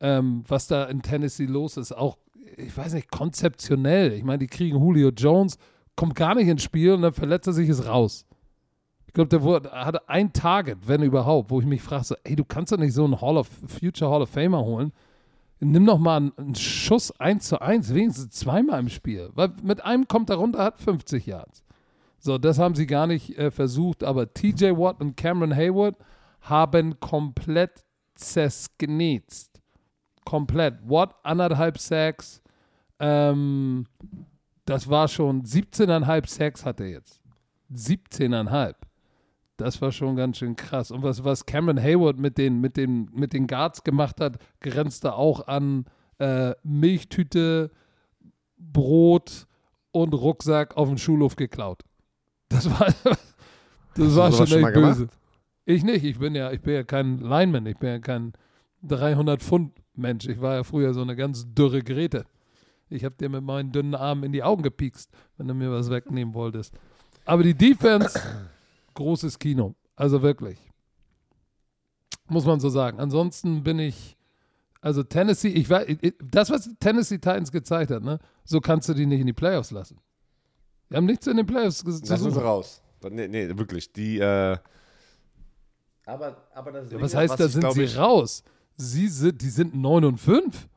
Ähm, was da in Tennessee los ist, auch, ich weiß nicht, konzeptionell. Ich meine, die kriegen Julio Jones, kommt gar nicht ins Spiel und dann verletzt er sich, ist raus. Ich glaube, der wurde, hatte ein Target, wenn überhaupt, wo ich mich frage, so, ey, du kannst doch nicht so einen Hall of, Future Hall of Famer holen nimm doch mal einen, einen Schuss 1 zu 1, wenigstens zweimal im Spiel. Weil mit einem kommt er runter, hat 50 Yards. So, das haben sie gar nicht äh, versucht, aber TJ Watt und Cameron Hayward haben komplett zersknetzt. Komplett. Watt anderthalb Sacks. Ähm, das war schon 17,5 Sacks hat er jetzt. 17,5. Das war schon ganz schön krass. Und was, was Cameron Hayward mit den, mit, den, mit den Guards gemacht hat, grenzte auch an äh, Milchtüte, Brot und Rucksack auf dem Schulhof geklaut. Das war, das war schon echt böse. gemacht? Ich nicht. Ich bin ja, ich bin ja kein Lineman. Ich bin ja kein 300 Pfund Mensch. Ich war ja früher so eine ganz dürre Grete. Ich habe dir mit meinen dünnen Armen in die Augen gepiekst, wenn du mir was wegnehmen wolltest. Aber die Defense, großes Kino. Also wirklich. Muss man so sagen. Ansonsten bin ich, also Tennessee, ich weiß, das, was Tennessee Titans gezeigt hat, ne, so kannst du die nicht in die Playoffs lassen. Die haben nichts in den Playoffs zu Lass uns raus. Nee, nee, wirklich. Die, äh, aber, aber das Ja, was heißt, da sind sie ich, raus? Sie sind, die sind 9 und 5.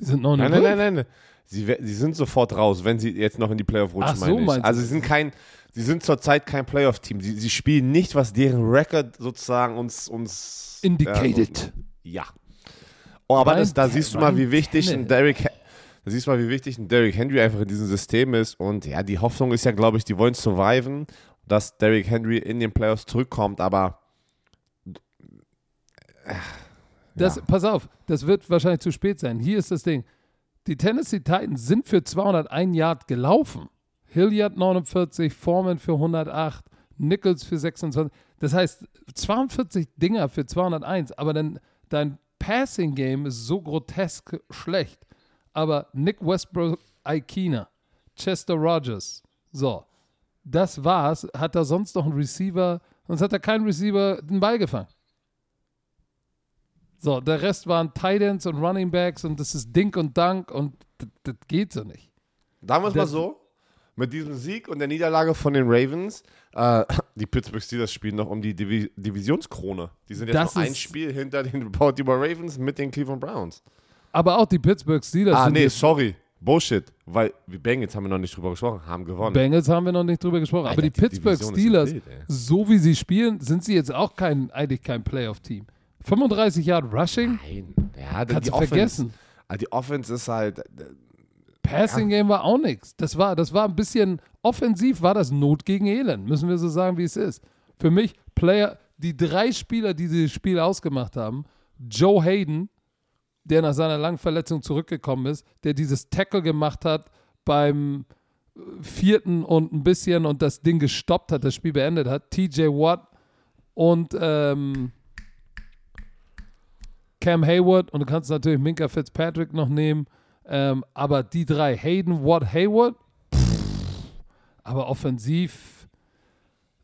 Die sind 9 Nein, und nein, 5. nein, nein. Sie, sie sind sofort raus, wenn sie jetzt noch in die Playoff rutschen, Ach so, meine ich. Also sie sind kein, sie sind zurzeit kein Playoff-Team. Sie, sie spielen nicht, was deren Record sozusagen uns, uns Indicated. Ja. Oh, aber das, da siehst du mal, wie wichtig ein. Derrick, da siehst du mal, wie wichtig ein Derrick Henry einfach in diesem System ist. Und ja, die Hoffnung ist ja, glaube ich, die wollen surviven, dass Derrick Henry in den Playoffs zurückkommt. Aber Das, ja. Pass auf, das wird wahrscheinlich zu spät sein. Hier ist das Ding. Die Tennessee Titans sind für 201 Yard gelaufen. Hilliard 49, Foreman für 108, Nichols für 26. Das heißt, 42 Dinger für 201, aber dann dein Passing Game ist so grotesk schlecht. Aber Nick Westbrook, Aikina, Chester Rogers, so, das war's. Hat er sonst noch einen Receiver, sonst hat er keinen Receiver den Ball gefangen. So, der Rest waren Titans und Running Backs und das ist Dink und Dunk und das, geht so nicht. Sagen wir es mal so: Mit diesem Sieg und der Niederlage von den Ravens, äh, die Pittsburgh Steelers spielen noch um die Divi Divisionskrone. Die sind jetzt Das noch ein Spiel hinter den Baltimore Ravens mit den Cleveland Browns. Aber auch die Pittsburgh Steelers ah, nee, sorry. Bullshit. Weil die Bengals haben wir noch nicht drüber gesprochen, haben gewonnen. Bengals haben wir noch nicht drüber gesprochen. Aber Alter, die die Pittsburgh Division Steelers, wild, so wie sie spielen, sind sie jetzt auch kein, eigentlich kein Playoff-Team. 35 Yard Rushing, Nein. Ja, kannst die du Offense, vergessen. ah, Die Offense ist halt. äh, Passing Game war auch nichts. Das war, das war ein bisschen offensiv, war das Not gegen Elend. Müssen wir so sagen, wie es ist. Für mich, Player, die drei Spieler, die dieses Spiel ausgemacht haben, Joe Hayden, der nach seiner langen Verletzung zurückgekommen ist, der dieses Tackle gemacht hat beim äh, vierten und ein bisschen und das Ding gestoppt hat, das Spiel beendet hat, TJ Watt und ähm, Cam Hayward und du kannst natürlich Minka Fitzpatrick noch nehmen. Ähm, aber die drei, Hayden, Watt, Hayward, pff, aber offensiv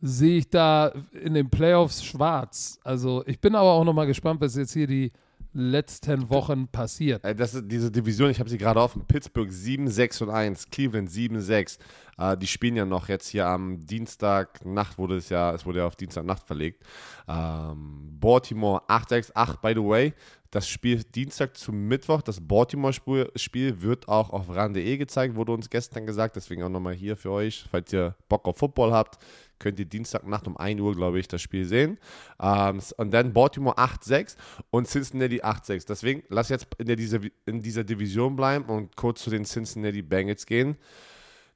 sehe ich da in den Playoffs schwarz. Also ich bin aber auch nochmal gespannt, was jetzt hier die letzten Wochen passiert. Äh, Das ist diese Division, ich habe sie gerade offen. Pittsburgh 7, 6 und 1, Cleveland 7, 6. Äh, die spielen ja noch jetzt hier am Dienstagnacht, wurde es ja, es wurde ja auf Dienstagnacht verlegt. Ähm, Baltimore 8, 6, 8, by the way. Das Spiel Dienstag zum Mittwoch, das Baltimore-Spiel wird auch auf ran.de gezeigt, wurde uns gestern gesagt. Deswegen auch nochmal hier für euch, falls ihr Bock auf Football habt, könnt ihr Dienstagnacht um 1 Uhr, glaube ich, das Spiel sehen. Ähm, und dann Baltimore 8-6 und Cincinnati 8-6. Deswegen lass jetzt in, der, dieser, in dieser Division bleiben und kurz zu den Cincinnati Bengals gehen,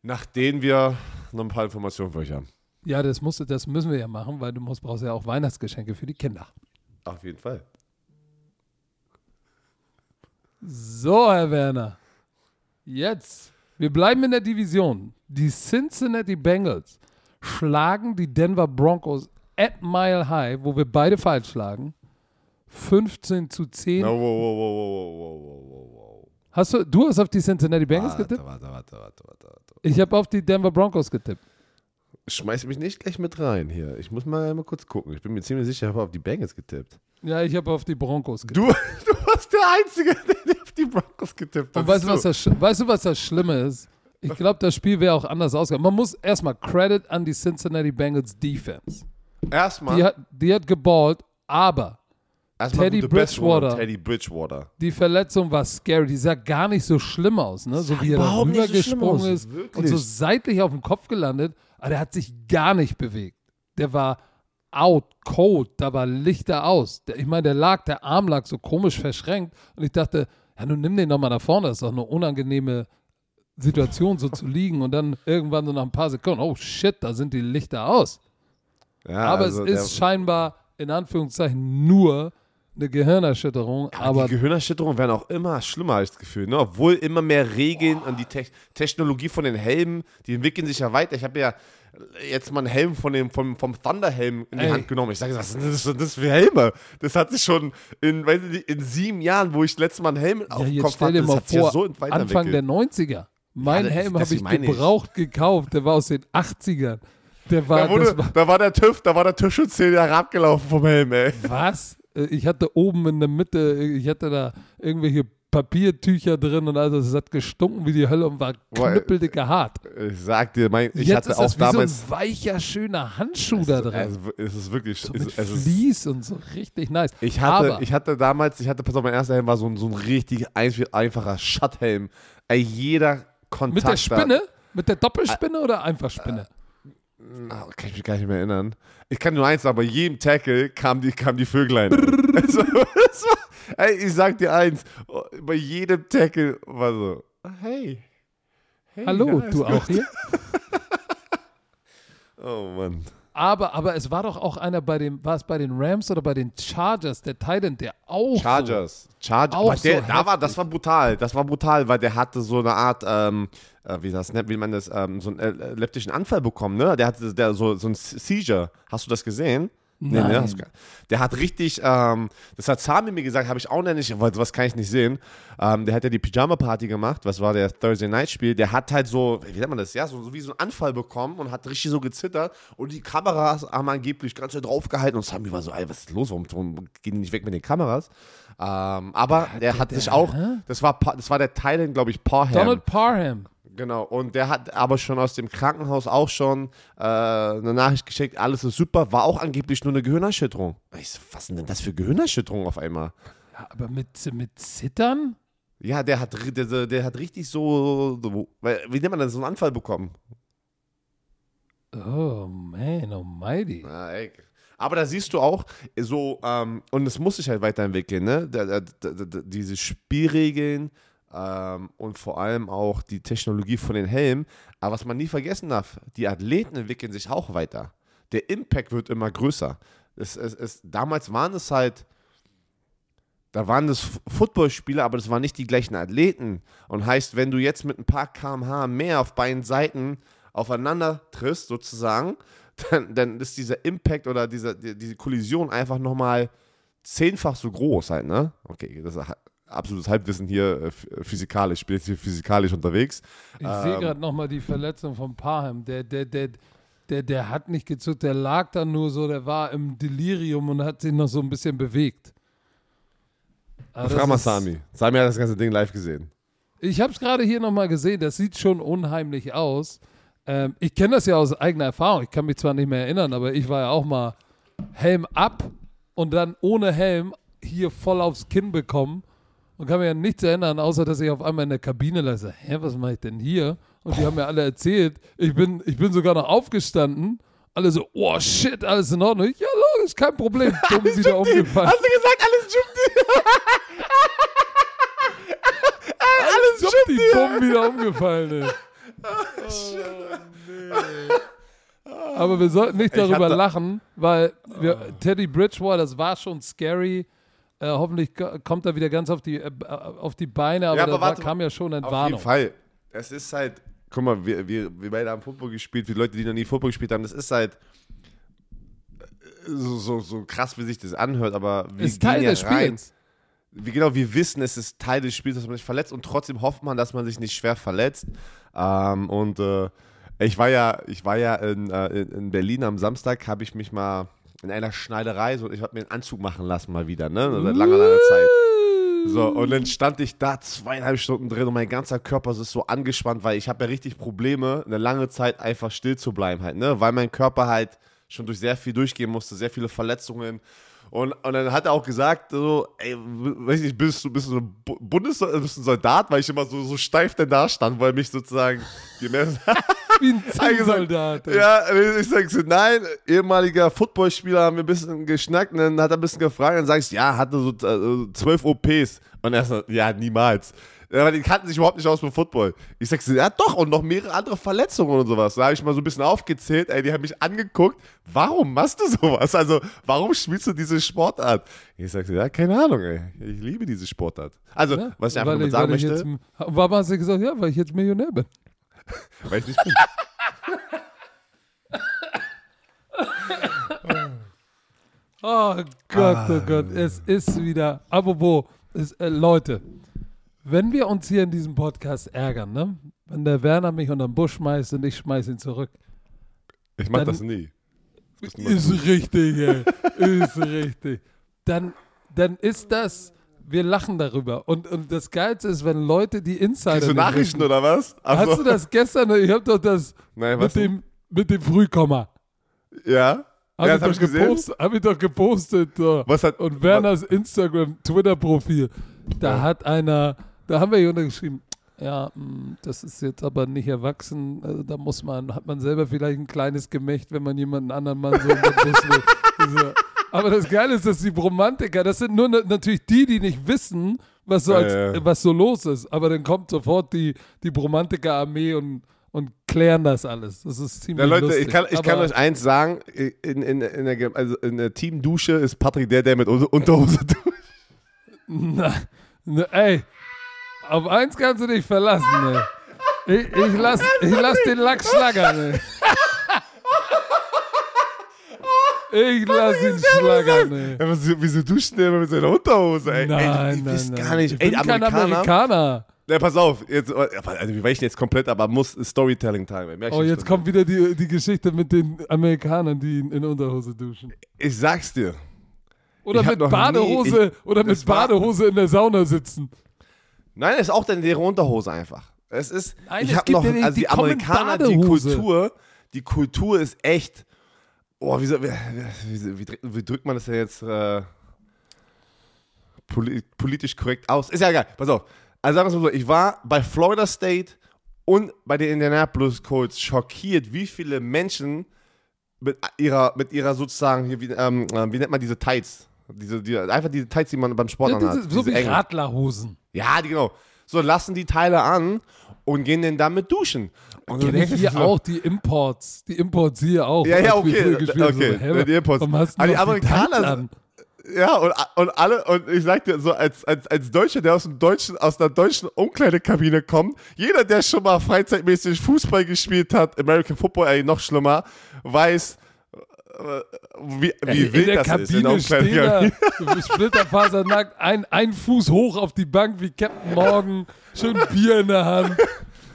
nach denen wir noch ein paar Informationen für euch haben. Ja, das, musst, das müssen wir ja machen, weil du musst, brauchst ja auch Weihnachtsgeschenke für die Kinder. Auf jeden Fall. So, Herr Werner. Jetzt. Wir bleiben in der Division. Die Cincinnati Bengals schlagen die Denver Broncos at Mile High, wo wir beide falsch schlagen. 15 zu 10. No, wow, wow, wow, hast du, du hast auf die Cincinnati Bengals warte, getippt? Warte, warte, warte, warte, warte. Ich habe auf die Denver Broncos getippt. Schmeiß mich nicht gleich mit rein hier. Ich muss mal, mal kurz gucken. Ich bin mir ziemlich sicher, ich habe auf die Bengals getippt. Ja, ich habe auf die Broncos getippt. Du, du warst der Einzige, der auf die Broncos getippt hat. Und weißt du, was das, weißt du, was das Schlimme ist? Ich glaube, das Spiel wäre auch anders ausgegangen. Man muss erstmal Credit an die Cincinnati Bengals Defense. Erstmal, Die hat, die hat geballt, aber erstmal Teddy Bridgewater. Teddy Bridgewater. die Verletzung war scary. Die sah gar nicht so schlimm aus, ne? So wie er da so rübergesprungen aus, ist wirklich. und so seitlich auf dem Kopf gelandet. Aber der hat sich gar nicht bewegt. Der war out, cold, da war Lichter aus. Ich meine, der lag, der Arm lag so komisch verschränkt und ich dachte, ja, nun nimm den doch mal da vorne, das ist doch eine unangenehme Situation, so zu liegen und dann irgendwann so nach ein paar Sekunden, oh shit, da sind die Lichter aus. Ja, Aber also es ist scheinbar in Anführungszeichen nur eine Gehirnerschütterung, der, aber die Gehirnerschütterungen werden auch immer schlimmer, habe ich das Gefühl. Ne? Obwohl immer mehr Regeln und die Te Technologie von den Helmen, die entwickeln sich ja weiter. Ich habe ja jetzt mal einen Helm von dem, vom, vom Thunderhelm in die Ey. Hand genommen. Ich sage, was sind das, das für Helme? Das hat sich schon in, weiß ich nicht, in sieben Jahren, wo ich das letzte Mal einen Helm auf Ja, dem jetzt Kopf hatte, das mal hat sich ja vor, so Anfang der 90er. Mein das- Helm habe ich meine ich. gebraucht gekauft, der war aus den 80ern. Der war, Da, wurde, war da war der TÜV, da war der TÜV schon zehn Jahre abgelaufen vom Helm, ey. was? Äh, Ich hatte oben in der Mitte, ich hatte da irgendwelche Papiertücher drin und also es hat gestunken wie die Hölle und war knüppeldicke hart. Ich sag dir, mein, ich Jetzt hatte ist auch das wie damals. so ein weicher, schöner Handschuh da drin. Also, es ist wirklich. so es, es ist, und so richtig nice. ich, hatte, Aber ich hatte damals, ich hatte, pass auf, mein erster Helm war so ein, so ein richtig ein- einfacher Schutthelm. Ey, jeder Kontakt. mit der da- Spinne? Mit der Doppelspinne oder einfach Spinne? Ah, kann ich mich gar nicht mehr erinnern. Ich kann nur eins sagen, bei jedem Tackle kam die, kam die Vöglein. also, war, ey, ich sag dir eins, bei jedem Tackle war so, hey. hey Hallo, du gut. auch hier? Oh Mann. Aber, aber es war doch auch einer bei den, war es bei den Rams oder bei den Chargers, der Titan, der auch so Chargers. Chargers. Auch der, so da war, das war brutal. Das war brutal, weil der hatte so eine Art, ähm, äh, wie, das, wie man das, ähm, so einen äh, leptischen Anfall bekommen, ne? Der hatte der, so, so ein Seizure. Hast du das gesehen? Nee, nee, Nein. du gar- der hat richtig, ähm, das hat Sami mir gesagt, habe ich auch noch nicht, weil was kann ich nicht sehen. Ähm, der hat ja die Pyjama-Party gemacht, was war der Thursday Night-Spiel. Der hat halt so, wie nennt man das, ja, so, so wie so einen Anfall bekommen und hat richtig so gezittert und die Kameras haben angeblich ganz Zeit draufgehalten und Sami war so, ey, was ist los, warum, warum gehen die nicht weg mit den Kameras? Ähm, aber der hat sich auch, das war, das war der Thailand, glaube ich, Parham. Donald Parham. Genau, und der hat aber schon aus dem Krankenhaus auch schon äh, eine Nachricht geschickt, alles ist super, war auch angeblich nur eine Gehirnerschütterung. Ich so, was sind denn das für Gehirnerschütterung auf einmal? Ja, aber mit, mit Zittern? Ja, der hat, der, der, hat richtig so, wie nennt man das, so einen Anfall bekommen? Oh, man, almighty. Ey. Aber da siehst du auch so, ähm, und es muss sich halt weiterentwickeln, ne? Da, da, da, da, diese Spielregeln ähm, und vor allem auch die Technologie von den Helmen. Aber was man nie vergessen darf, die Athleten entwickeln sich auch weiter. Der Impact wird immer größer. Es, es, es, damals waren es halt, da waren F- Footballspieler, aber das waren nicht die gleichen Athleten. Und heißt, wenn du jetzt mit ein paar kmh mehr auf beiden Seiten aufeinander triffst, sozusagen, dann, dann ist dieser Impact oder dieser, die, diese Kollision einfach nochmal zehnfach so groß halt, ne? Okay, das absolutes Halbwissen hier, äh, ph- physikalisch, bin jetzt hier physikalisch unterwegs. Ich sehe Ähm. gerade nochmal die Verletzung von Parham. Der, der, der, der, der hat nicht gezuckt, der lag da nur so, der war im Delirium und hat sich noch so ein bisschen bewegt. Aber Frag mal Sami. Sami hat das ganze Ding live gesehen. Ich habe es gerade hier nochmal gesehen, das sieht schon unheimlich aus. Ähm, ich kenne das ja aus eigener Erfahrung, ich kann mich zwar nicht mehr erinnern, aber ich war ja auch mal Helm ab und dann ohne Helm hier voll aufs Kinn bekommen und kann mich an nichts erinnern, außer dass ich auf einmal in der Kabine lasse. Hä, was mache ich denn hier? Und die haben mir alle erzählt, ich bin, ich bin sogar noch aufgestanden. Alle so, oh shit, alles in Ordnung. Ja, logisch, kein Problem. Dumm wieder umgefallen. Hast du gesagt, alles Jumdi? Alles schon die dumm wieder umgefallen ist. Aber wir sollten nicht darüber da- lachen, weil wir, Teddy Bridgewater, das war schon scary. Äh, hoffentlich ko- kommt er wieder ganz auf die, äh, auf die Beine, aber, Ja, aber da war, warte, kam ja schon Auf jeden Entwarnung. Fall. Es ist halt, guck mal, wir, wir, wir beide haben Football gespielt, wie Leute, die noch nie Football gespielt haben, das ist halt äh, so, so, so krass, wie sich das anhört, aber wir Ist Teil ja des rein. Spiels. Wie genau, wir wissen, es ist Teil des Spiels, dass man sich verletzt und trotzdem hofft man, dass man sich nicht schwer verletzt. Ähm, und äh, ich war ja, ich war ja in, äh, in, in Berlin am Samstag, habe ich mich mal in einer Schneiderei, so, ich habe mir einen Anzug machen lassen mal wieder, ne? Seit langer, langer Zeit. So, und dann stand ich da zweieinhalb Stunden drin und mein ganzer Körper ist so angespannt, weil ich habe ja richtig Probleme, eine lange Zeit einfach still zu bleiben halt, ne? Weil mein Körper halt schon durch sehr viel durchgehen musste, sehr viele Verletzungen. Und, und dann hat er auch gesagt, so, ey, weiß nicht, bist du, bist du ein Bu- Bundes bist du ein Soldat, weil ich immer so, so steif denn da stand, weil mich sozusagen, Wie ein Zinnsoldat. ja, ich sag so, nein, ehemaliger Footballspieler haben wir ein bisschen geschnackt und dann hat er ein bisschen gefragt und dann sagst ja, hatte so äh, zwölf OPs. Und er so, ja, niemals. Aber die kannten sich überhaupt nicht aus mit Football. Ich sag so, ja doch, und noch mehrere andere Verletzungen und sowas. Da habe ich mal so ein bisschen aufgezählt, ey, die haben mich angeguckt, warum machst du sowas? Also, warum spielst du diese Sportart? Ich sag so, ja, keine Ahnung, ey. Ich liebe diese Sportart. Also, Ja, was ich einfach nur sagen möchte, jetzt, warum hast du gesagt, ja, weil ich jetzt Millionär bin? weil ich nicht bin. Oh Gott, Ah. oh Gott, es ist wieder. Apropos, es, äh, Leute, wenn wir uns hier in diesem Podcast ärgern, ne? Wenn der Werner mich unter den Busch schmeißt und ich schmeiß ihn zurück. Ich mach das nie. Das ist Ist richtig, ey. ist richtig. Dann, dann ist das, wir lachen darüber. Und, und das Geilste ist, wenn Leute die Insider. Kriegst du Nachrichten wissen. oder was? Ach Hast du das gestern? Ich hab doch das Nein, was mit dem, mit dem Frühkomma. Ja? Hab ja, ich, das hab doch ich gepostet, hab ich doch gepostet. So. Was hat, Und Werners Instagram, Twitter-Profil, da Ja. hat einer, da haben wir hier untergeschrieben, ja, mh, das ist jetzt aber nicht erwachsen, also da muss man, hat man selber vielleicht ein kleines Gemächt, wenn man jemanden anderen Mann so in den Bus will. Aber das Geile ist, dass die Bromantiker, das sind nur na- natürlich die, die nicht wissen, was so, Ja, als, ja. was so los ist. Aber dann kommt sofort die, die Bromantiker-Armee und, und klären das alles. Das ist ziemlich Ja, Leute, lustig. ich kann, ich kann euch eins sagen: in, in, in, der, also in der Teamdusche ist Patrick der, der mit Unter- Unterhose duscht. Na, na, ey, auf eins kannst du dich verlassen, ey. Ich, ich lass, ich lass den Lack schlagern, ey. Ich lass ihn schlagern, ey. Ja, was, wieso duschen der immer mit seiner Unterhose? Ey, Nein, ey, ich nein, weiß nein. gar nicht. Ich ey, bin kein Amerikaner. Amerikaner. Ja, pass auf, jetzt, also wir weichen jetzt komplett, aber muss Storytelling-Time. Oh, jetzt kommt wieder die, die Geschichte mit den Amerikanern, die in, in Unterhose duschen. Ich sag's dir. Oder Ich mit noch nie- Badehose oder mit war- Badehose in der Sauna sitzen. Nein, es ist auch deine leere Unterhose einfach. Es ist, Nein, ich es hab gibt noch, ja die- also die, die Amerikaner, die. Kultur, die Kultur ist echt, oh, wie, wie, wie, wie, drückt- man das denn jetzt äh, poli politisch korrekt aus? Ist ja egal, pass auf. Also sagen wir es mal so, ich war bei Florida State und bei den Indianapolis Colts schockiert, wie viele Menschen mit ihrer, mit ihrer sozusagen, hier, wie, ähm, äh, wie nennt man diese Tights? Diese, die, einfach diese Tights, die man beim Sport Ja, anhat. diese, so wie engen. Radlerhosen. Ja, die, genau. So lassen die Teile an und gehen dann damit duschen. Und denkst hier auch die Imports. Die Imports hier auch. Ja, ja, okay, haben. okay, So, hä, die Imports. Warum hast du die Amerikaner an? Ja, und, und alle, und ich sag dir, so als, als, als Deutscher, der aus, dem deutschen, aus einer deutschen Umkleidekabine kommt, jeder, der schon mal freizeitmäßig Fußball gespielt hat, American Football, ey, noch schlimmer, weiß, wie, wie in wild der das Kabine ist. In der steht er, splitterfasernackt, ein, ein Fuß hoch auf die Bank wie Captain Morgan, schön Bier in der Hand,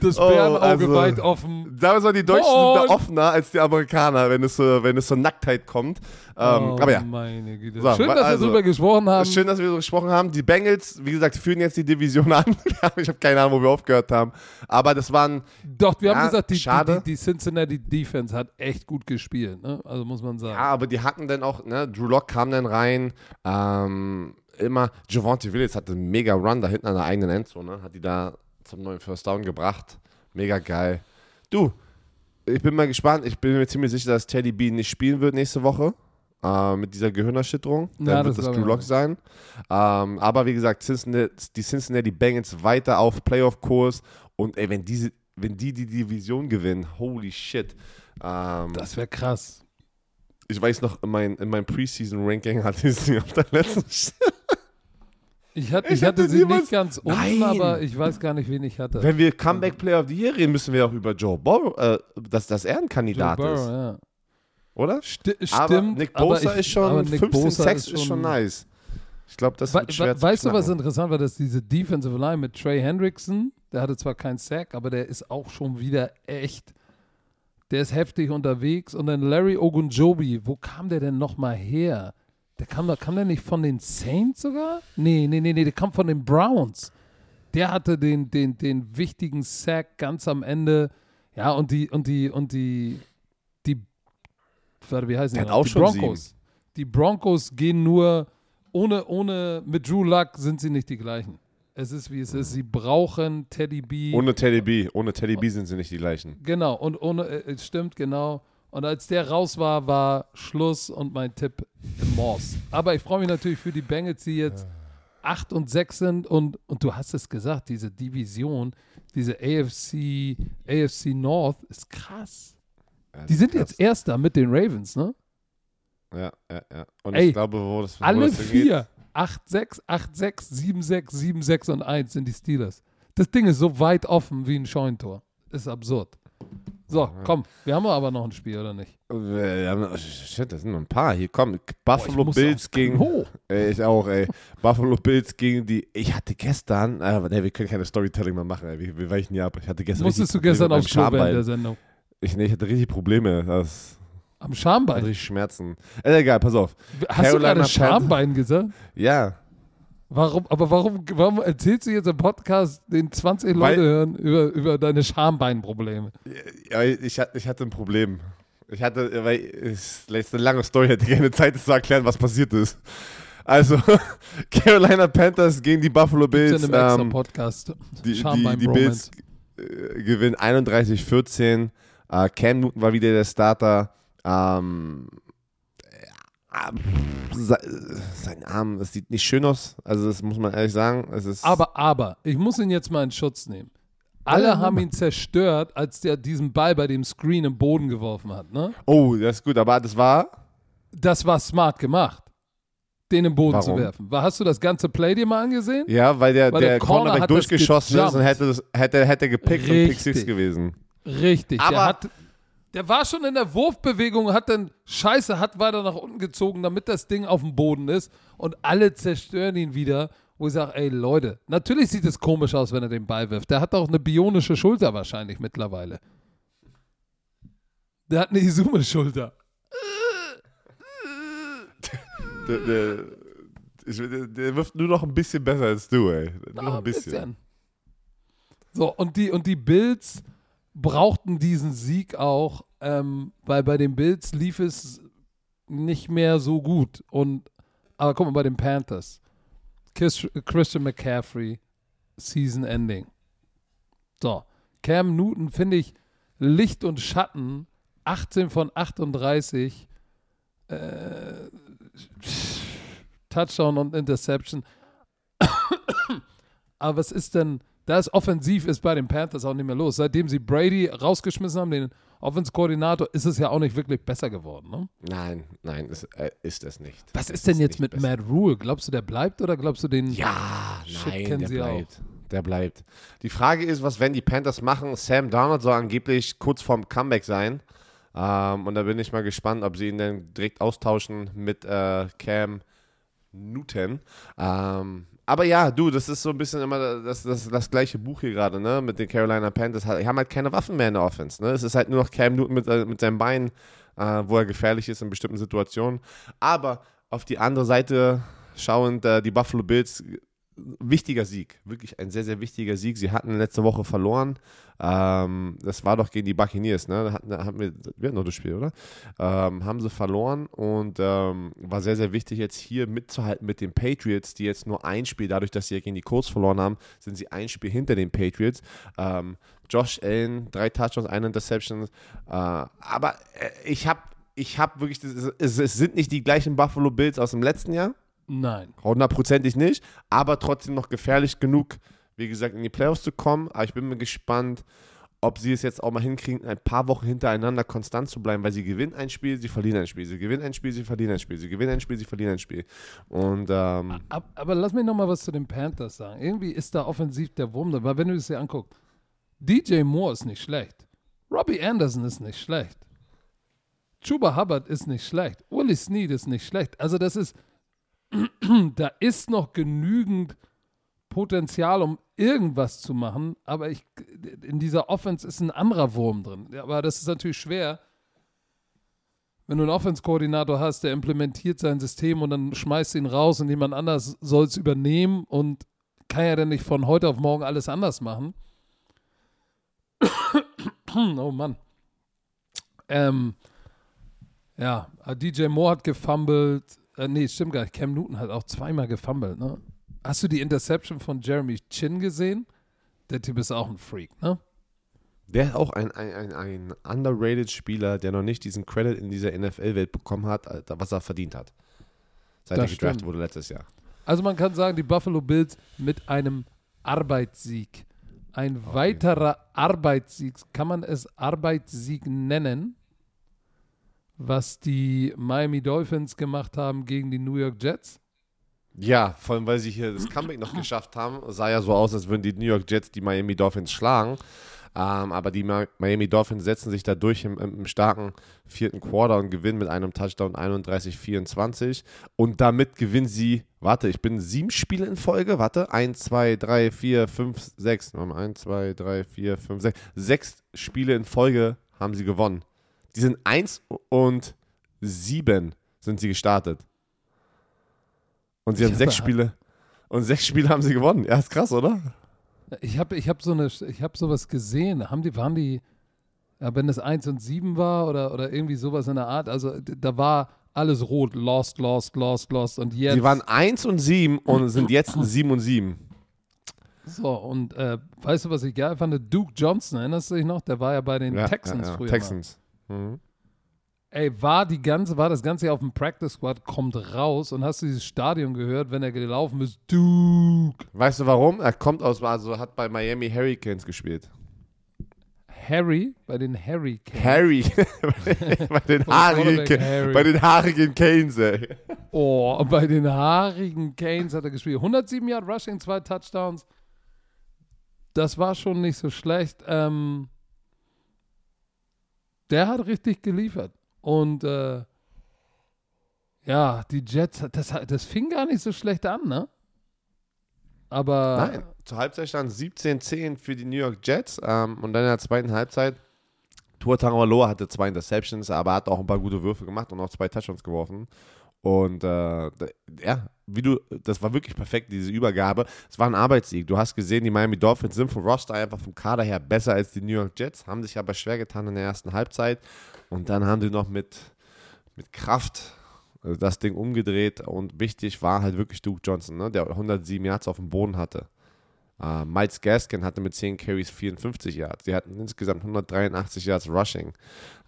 das Oh, Bärenauge also- weit offen. Wir mal, die Deutschen sind Moin. da offener als die Amerikaner, wenn es wenn es so Nacktheit kommt. Ähm, oh, aber ja, meine Güte. So, schön, dass also, wir drüber gesprochen haben. Schön, dass wir so gesprochen haben. Die Bengals, wie gesagt, führen jetzt die Division an. ich habe keine Ahnung, wo wir aufgehört haben. Aber das waren, Doch, wir Ja, haben gesagt, die, die, die, die Cincinnati Defense hat echt gut gespielt. Ne? Also muss man sagen. ja, aber die hatten dann auch, ne, Drew Lock kam dann rein. Ähm, immer, Javante Willis hatte einen mega Run da hinten an der eigenen Endzone. Hat die da zum neuen First Down gebracht. Mega geil. Du, ich bin mal gespannt. Ich bin mir ziemlich sicher, dass Teddy B nicht spielen wird nächste Woche. Äh, mit dieser Gehirnerschütterung. Dann Ja, wird das das Drew Lock sein. Ähm, aber wie gesagt, Cincinnati, die Cincinnati Bengals weiter auf Playoff-Kurs. Und ey, wenn, diese, wenn die die Division gewinnen, holy shit. Ähm, Das wäre krass. ich weiß noch, in, mein, in meinem Preseason-Ranking hatte ich sie auf der letzten Stelle. Ich, hatte, Ich hatte hatte sie nicht ganz unten, aber ich weiß gar nicht, wen ich hatte. Wenn wir Comeback Player of the Year reden, müssen wir auch über Joe Burrow, äh, dass, dass er ein Joe Kandidat Burrow, ist, ja. oder? Sti Aber stimmt. Nick aber Bosa ich, ist schon, aber Nick 15 Bosa Sacks ist schon nice. Ich glaube, das We wird schwer we zu weißt du, was knacken. interessant war, dass diese Defensive Line mit Trey Hendrickson, der hatte zwar keinen Sack, aber der ist auch schon wieder echt, der ist heftig unterwegs. Und dann Larry Ogunjobi, wo kam der denn nochmal her? Der kam, kam der nicht von den Saints sogar? Nee, nee, nee, nee, der kam von den Browns. Der hatte den, den, den wichtigen Sack ganz am Ende. Ja, und die, und die, und die, die, warte, wie heißen Der die? auch die schon Broncos. Die Broncos gehen nur, ohne, ohne, mit Drew Luck sind sie nicht die gleichen. Es ist wie es ist. Sie brauchen Teddy B. Ohne Teddy B. Ohne Teddy B sind sie nicht die gleichen. Genau, und ohne, äh, es stimmt, genau. Und als der raus war, war Schluss und mein Tipp im Morse. Aber ich freue mich natürlich für die Bengals, die jetzt 8 und 6 sind. Und, und du hast es gesagt, diese Division, diese AFC, AFC North ist krass. Ja, Die sind krass. jetzt Erster mit den Ravens, ne? Ja, ja, ja. Und Ey, ich glaube, wo das wo Alle das vier. 8-6, 8-6, 7-6, 7-6 und 1 sind die Steelers. Das Ding ist so weit offen wie ein Scheunentor. Ist absurd. So, komm, wir haben aber noch ein Spiel, oder nicht? Wir haben, oh, shit, das sind noch ein paar. Hier kommen Buffalo muss Bills gegen. Ey, ich auch, ey. Buffalo Bills gegen die. Ich hatte gestern. Äh, nee, wir können keine Storytelling mehr machen, ey. Wir, wir weichen hier ab. Ich hatte gestern. Musstest du gestern aufs Klo während der Schambein. Sendung? Ich, nee, ich hatte richtig Probleme. Das Am hatte Schambein. richtig Schmerzen. Äh, egal, pass auf. Hast du Carolina gerade Pan- Schambein gesagt? Ja. Warum, aber warum, warum erzählst du jetzt im Podcast, den 20 Weil- Leute hören, über, über deine Schambeinprobleme? ja ich, hatte- ich hatte ein Problem. Ich hatte, weil es ist eine lange Story, hätte keine Zeit, das zu erklären, was passiert ist. Also, Carolina Panthers gegen die Buffalo Bills. in einem ähm, Podcast. Die, die, die. Bills äh, gewinnen 31-14. Äh, Cam Newton war wieder der Starter. Ähm, sein Arm, das sieht nicht schön aus. Also, das muss man ehrlich sagen. Es ist, Aber, aber, ich muss ihn jetzt mal in Schutz nehmen. Alle Ja, haben ihn zerstört, als der diesen Ball bei dem Screen im Boden geworfen hat. Ne? oh, das ist gut, aber das war. Das war smart gemacht, den im Boden zu Warum? werfen. War, hast du das ganze Play dir mal angesehen? Ja, weil der, Weil der, der Corner Cornerback durchgeschossen ist und hätte, das, hätte, hätte gepickt und Pick Six Richtig. gewesen. Richtig. Aber- der hat, Der war schon in der Wurfbewegung, hat dann Scheiße, hat weiter nach unten gezogen, damit das Ding auf dem Boden ist und alle zerstören ihn wieder. Wo ich sage, ey Leute, natürlich sieht es komisch aus, wenn er den Ball wirft. Der hat auch eine bionische Schulter wahrscheinlich mittlerweile. Der hat eine Izume-Schulter. Der, der, ich, der, der wirft nur noch ein bisschen besser als du, ey. Nur noch ein bisschen. So, und die, und die Bills brauchten diesen Sieg auch, ähm, weil bei den Bills lief es nicht mehr so gut. Und, aber guck mal, bei den Panthers. Chris, Christian McCaffrey, Season Ending. So, Cam Newton finde ich Licht und Schatten, 18 von 38, äh, Touchdown und Interception. Aber was ist denn, da ist offensiv ist bei den Panthers auch nicht mehr los. Seitdem sie Brady rausgeschmissen haben, den Offense-Koordinator, ist es ja auch nicht wirklich besser geworden. Ne? Nein, nein, ist, äh, ist es nicht. Was ist denn Ist jetzt nicht mit besser. Matt Rule? Glaubst du, der bleibt oder glaubst du den? Ja, Shit nein, kennen der sie auch. bleibt. Der bleibt. Die Frage ist, was werden die Panthers machen? Sam Darnold soll angeblich kurz vorm Comeback sein. Ähm, und da bin ich mal gespannt, ob sie ihn dann direkt austauschen mit äh, Cam Newton. Ähm, aber ja, du, das ist so ein bisschen immer das, das, das gleiche Buch hier gerade, ne? Mit den Carolina Panthers. Die haben halt keine Waffen mehr in der Offense. Ne? Es ist halt nur noch Cam Newton mit, äh, mit seinem Bein, äh, wo er gefährlich ist in bestimmten Situationen. Aber auf die andere Seite schauend, äh, die Buffalo Bills, wichtiger Sieg. Wirklich ein sehr, sehr wichtiger Sieg. Sie hatten letzte Woche verloren. Ähm, das war doch gegen die Buccaneers, ne? Da hatten, da hatten wir, wir hatten noch das Spiel, oder? Ähm, haben sie verloren und ähm, war sehr, sehr wichtig, jetzt hier mitzuhalten mit den Patriots, die jetzt nur ein Spiel, dadurch, dass sie ja gegen die Colts verloren haben, sind sie ein Spiel hinter den Patriots. Ähm, Josh Allen, drei Touchdowns, eine Interception. Äh, aber äh, ich habe ich hab wirklich, es, es sind nicht die gleichen Buffalo Bills aus dem letzten Jahr. Nein. Hundertprozentig nicht, aber trotzdem noch gefährlich genug, wie gesagt, in die Playoffs zu kommen. Aber ich bin mir gespannt, ob sie es jetzt auch mal hinkriegen, ein paar Wochen hintereinander konstant zu bleiben, weil sie gewinnen ein Spiel, sie verlieren ein Spiel, sie gewinnen ein Spiel, sie verlieren ein Spiel, sie gewinnen ein Spiel, sie verlieren ein Spiel. Und ähm, Ab, aber lass mich noch mal was zu den Panthers sagen. Irgendwie ist da offensiv der Wurm drin, weil wenn du es dir anguckst, DJ Moore ist nicht schlecht. Robbie Anderson ist nicht schlecht. Chuba Hubbard ist nicht schlecht. Willie Snead ist nicht schlecht. Also das ist, da ist noch genügend Potenzial, um irgendwas zu machen, aber ich, in dieser Offense ist ein anderer Wurm drin. Aber das ist natürlich schwer, wenn du einen Offense-Koordinator hast, der implementiert sein System und dann schmeißt ihn raus und jemand anders soll es übernehmen und kann ja dann nicht von heute auf morgen alles anders machen. oh Mann. Ähm, ja, DJ Moore hat gefumbled. Äh, nee, stimmt gar nicht. Cam Newton hat auch zweimal gefumbled, ne? Hast du die Interception von Jeremy Chin gesehen? Der Typ ist auch ein Freak, ne? der ist auch ein, ein, ein, ein underrated Spieler, der noch nicht diesen Credit in dieser NFL-Welt bekommen hat, äh, was er verdient hat. Seit Das er gedraftet wurde letztes Jahr. Also man kann sagen, die Buffalo Bills mit einem Arbeitssieg. Ein weiterer Arbeitssieg, kann man es Arbeitssieg nennen, was die Miami Dolphins gemacht haben gegen die New York Jets? Ja, vor allem, weil sie hier das Comeback noch geschafft haben. Sah ja so aus, als würden die New York Jets die Miami Dolphins schlagen. Ähm, aber die Mi- Miami Dolphins setzen sich da durch im, im starken vierten Quarter und gewinnen mit einem Touchdown 31-24. Und damit gewinnen sie, warte, ich bin sieben Spiele in Folge. Warte, 1, 2, 3, 4, 5, 6. 1, 2, 3, 4, 5, 6. Sechs Spiele in Folge haben sie gewonnen. Die sind 1 und 7 sind sie gestartet. Und sie Ich haben sechs Spiele. Und sechs Spiele haben sie gewonnen. Ja, ist krass, oder? Ich habe ich hab so eine, ich habe sowas gesehen. Haben die, waren die, ja, wenn es 1 und 7 war oder, oder irgendwie sowas in der Art, also da war alles rot, lost, lost, lost, lost und jetzt. Sie waren 1 und 7 und sind jetzt 7 und 7. So, und äh, weißt du, was ich geil fand? Duke Johnson, erinnerst du dich noch? Der war ja bei den Ja, Texans ja, ja. früher. Texans. Mhm. Ey, war die ganze, war das Ganze auf dem Practice Squad, kommt raus und hast du dieses Stadion gehört, wenn er gelaufen ist? Duke. Weißt du warum? Er kommt aus, also hat bei Miami Hurricanes gespielt. Harry, bei den Hurricanes. Harry. bei, den haarigen, Harry. bei den haarigen Canes, ey. Oh, bei den haarigen Canes hat er gespielt. 107 Yard Rushing, zwei Touchdowns. Das war schon nicht so schlecht. Ähm, Der hat richtig geliefert. Und äh, ja, die Jets, das, das fing gar nicht so schlecht an, ne? Aber. Nein, zur Halbzeit stand 17-10 für die New York Jets ähm, und dann in der zweiten Halbzeit. Tua Tagovailoa hatte zwei Interceptions, aber hat auch ein paar gute Würfe gemacht und auch zwei Touchdowns geworfen. Und äh, ja, wie du, das war wirklich perfekt, diese Übergabe. Es war ein Arbeitssieg. Du hast gesehen, die Miami Dolphins sind vom Roster einfach vom Kader her besser als die New York Jets, haben sich aber schwer getan in der ersten Halbzeit. Und dann haben sie noch mit, mit Kraft äh, das Ding umgedreht. Und wichtig war halt wirklich Duke Johnson, ne, der 107 Yards auf dem Boden hatte. Uh, Miles Gaskin hatte mit 10 Carries 54 Yards. Die hatten insgesamt 183 Yards Rushing.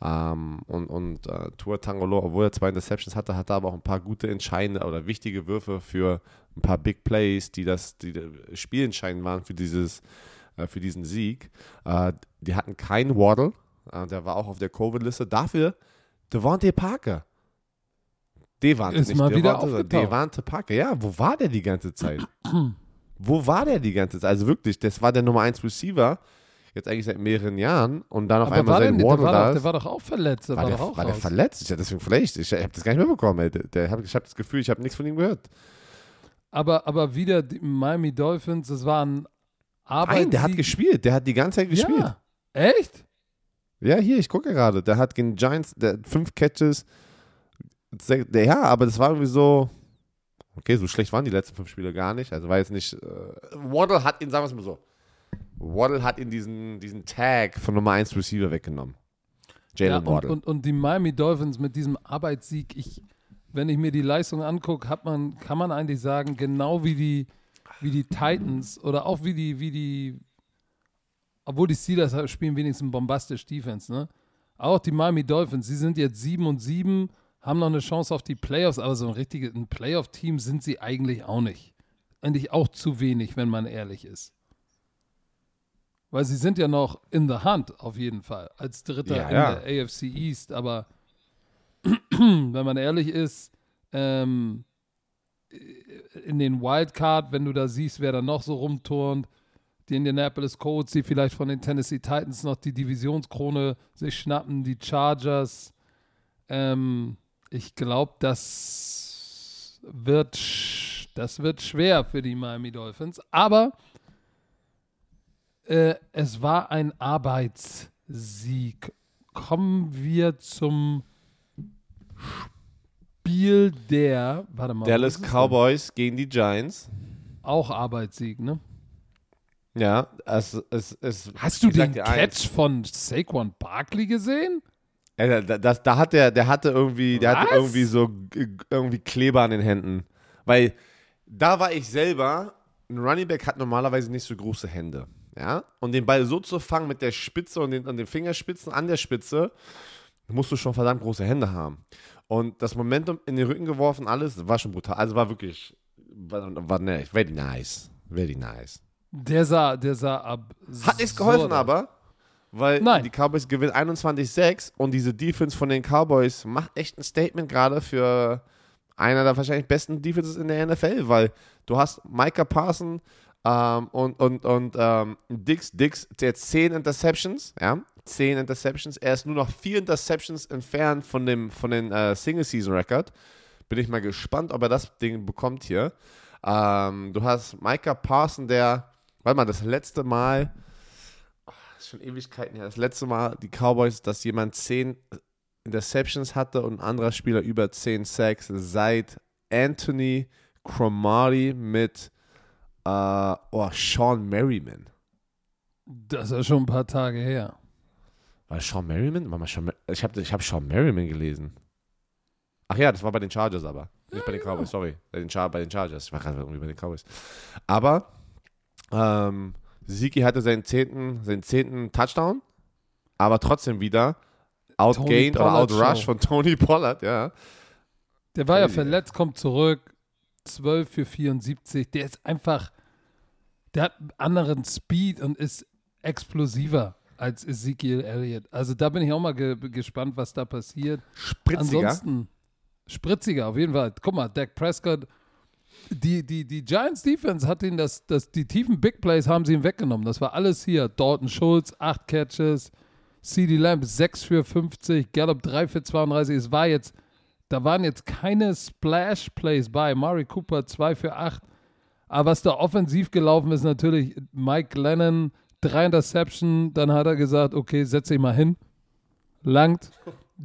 Um, ähm, und und uh, Tua Tangolo, obwohl er zwei Interceptions hatte, hatte aber auch ein paar gute, entscheidende oder wichtige Würfe für ein paar Big Plays, die das die spielentscheidend waren für, dieses, uh, für diesen Sieg. die hatten keinen Waddle. der war auch auf der Covid-Liste. Dafür Devontae Parker. Devante, ist nicht mal wieder Devontae, Devante Parker. Ja, wo war der die ganze Zeit? Wo war der die ganze Zeit? Also wirklich, das war der Nummer 1 Receiver, jetzt eigentlich seit mehreren Jahren und dann auf Aber einmal sein der, Waddle der, war da ist. der war doch auch verletzt. Der war war, der, auch war der verletzt? Ich, deswegen vielleicht. Ich habe das gar nicht mitbekommen. Ey. Der, der hab, ich habe das Gefühl, ich habe nichts von ihm gehört. Aber, aber wieder die Miami Dolphins, das war ein Arbeit. Nein, der hat gespielt. Der hat die ganze Zeit gespielt. Ja. Echt? Ja, hier, ich gucke gerade. Der hat gegen Giants der hat fünf Catches. Der, ja, aber das war irgendwie so. Okay, so schlecht waren die letzten fünf Spiele gar nicht. Also war jetzt nicht. Äh, Waddle hat ihn, sagen wir es mal so. Waddle hat ihn diesen, diesen Tag von Nummer 1 Receiver weggenommen. Ja, Jalen und, Waddle. und, und die Miami Dolphins mit diesem Arbeitssieg, ich, wenn ich mir die Leistung angucke, hat man, kann man eigentlich sagen, genau wie die, wie die Titans oder auch wie die, wie die, obwohl die Steelers spielen wenigstens bombastisch Defense, ne? Auch die Miami Dolphins, sie sind jetzt 7 und 7, haben noch eine Chance auf die Playoffs, aber so ein richtiges Playoff-Team sind sie eigentlich auch nicht. Eigentlich auch zu wenig, wenn man ehrlich ist. Weil sie sind ja noch in the hunt, auf jeden Fall, als Dritter Ja, in ja. der AFC East. Aber wenn man ehrlich ist, ähm, in den Wildcard, wenn du da siehst, wer da noch so rumturnt, die Indianapolis Colts, die vielleicht von den Tennessee Titans noch die Divisionskrone sich schnappen, die Chargers. Ähm, ich glaube, das wird, das wird schwer für die Miami Dolphins. Aber äh, es war ein Arbeitssieg. Kommen wir zum Spiel der, warte mal, Dallas Cowboys gegen die Giants. denn? Auch Arbeitssieg, ne? Ja, es, es, es, Hast du den Catch eins. von Saquon Barkley gesehen? Ja, da, das, da hat der, der hatte irgendwie, der hatte irgendwie so irgendwie Kleber an den Händen. Weil da war ich selber, ein Running Back hat normalerweise nicht so große Hände. Ja? Und den Ball so zu fangen mit der Spitze und den, und den Fingerspitzen an der Spitze, musst du schon verdammt große Hände haben. Und das Momentum in den Rücken geworfen, alles, war schon brutal. Also war wirklich, war, war ne, very nice. Very nice. Der sah, der sah ab. Hat nichts geholfen, aber, weil Nein. die Cowboys gewinnen 21-6 und diese Defense von den Cowboys macht echt ein Statement gerade für einer der wahrscheinlich besten Defenses in der NFL, weil du hast Micah Parson ähm, und, und, und ähm, Dix, Dix, der hat 10 Interceptions, ja, 10 Interceptions, er ist nur noch 4 Interceptions entfernt von dem von den äh, Single-Season-Record. Bin ich mal gespannt, ob er das Ding bekommt hier. Ähm, du hast Micah Parson, der, warte mal, das letzte Mal, ist schon Ewigkeiten her, das letzte Mal die Cowboys, dass jemand 10 Interceptions hatte und ein anderer Spieler über 10 Sacks seit Anthony Cromartie mit äh, oh, Sean Merriman. Das ist schon ein paar Tage her. War Sean Merriman? Warte mal, Sean Mer ich habe ich hab Sean Merriman gelesen. Ach ja, das war bei den Chargers aber. Nicht bei den Cowboys, sorry. Bei den, Char bei den Chargers. Ich war gerade irgendwie bei den Cowboys. Aber ähm, Siki hatte seinen zehnten, seinen zehnten Touchdown, aber trotzdem wieder outgained oder Show. von Tony Pollard, ja. Der war ja verletzt, kommt zurück. 12 für 74. Der ist einfach. Der hat einen anderen Speed und ist explosiver als Ezekiel Elliott. Also da bin ich auch mal ge gespannt, was da passiert. Spritziger. Ansonsten spritziger, auf jeden Fall. Guck mal, Dak Prescott. Die, die, die Giants Defense hat ihn das, das, die tiefen Big Plays haben sie ihm weggenommen. Das war alles hier. Dalton Schultz, acht Catches. CD Lamb 6 für 50, Gallup 3 für 32. Es war jetzt, da waren jetzt keine Splash-Plays bei. Mari Cooper 2 für 8. Aber was da offensiv gelaufen ist, natürlich Mike Lennon, drei Interception. Dann hat er gesagt, okay, setz dich mal hin. Langt.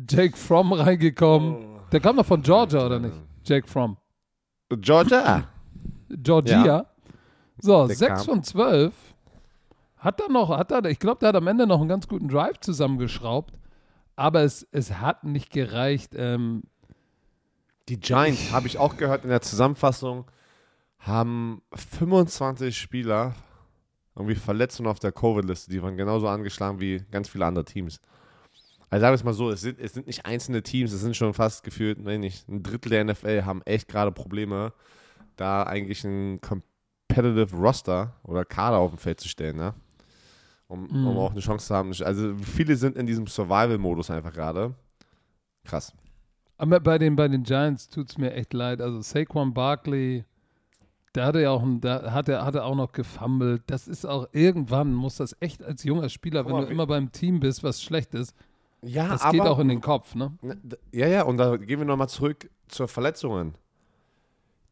Jake Fromm reingekommen. Der kam doch von Georgia, oder nicht? Jake Fromm. Georgia. Georgia. Ja. So, Der 6 kam. von 12. Hat er noch, hat er, ich glaube, der hat am Ende noch einen ganz guten Drive zusammengeschraubt. Aber es, es hat nicht gereicht. Ähm, Die Giants, habe ich auch gehört in der Zusammenfassung, haben 25 Spieler irgendwie verletzt und auf der Covid-Liste. Die waren genauso angeschlagen wie ganz viele andere Teams. Also sagen wir es mal so, es sind, es sind nicht einzelne Teams, es sind schon fast gefühlt, nein, nicht, ein Drittel der NFL haben echt gerade Probleme, da eigentlich ein competitive Roster oder Kader auf dem Feld zu stellen, ne? Um, um Mhm. auch eine Chance zu haben. Also viele sind in diesem Survival-Modus einfach gerade. Krass. aber bei den, bei den Giants tut es mir echt leid. Also Saquon Barkley, der hatte ja auch, ein, der hatte, hatte auch noch gefummelt. Das ist auch, irgendwann muss das echt als junger Spieler, Guck wenn mal, du immer beim Team bist, was schlecht ist, Ja, das geht auch in den Kopf, ne? Ne, Ja, ja, und da gehen wir nochmal zurück zur Verletzungen.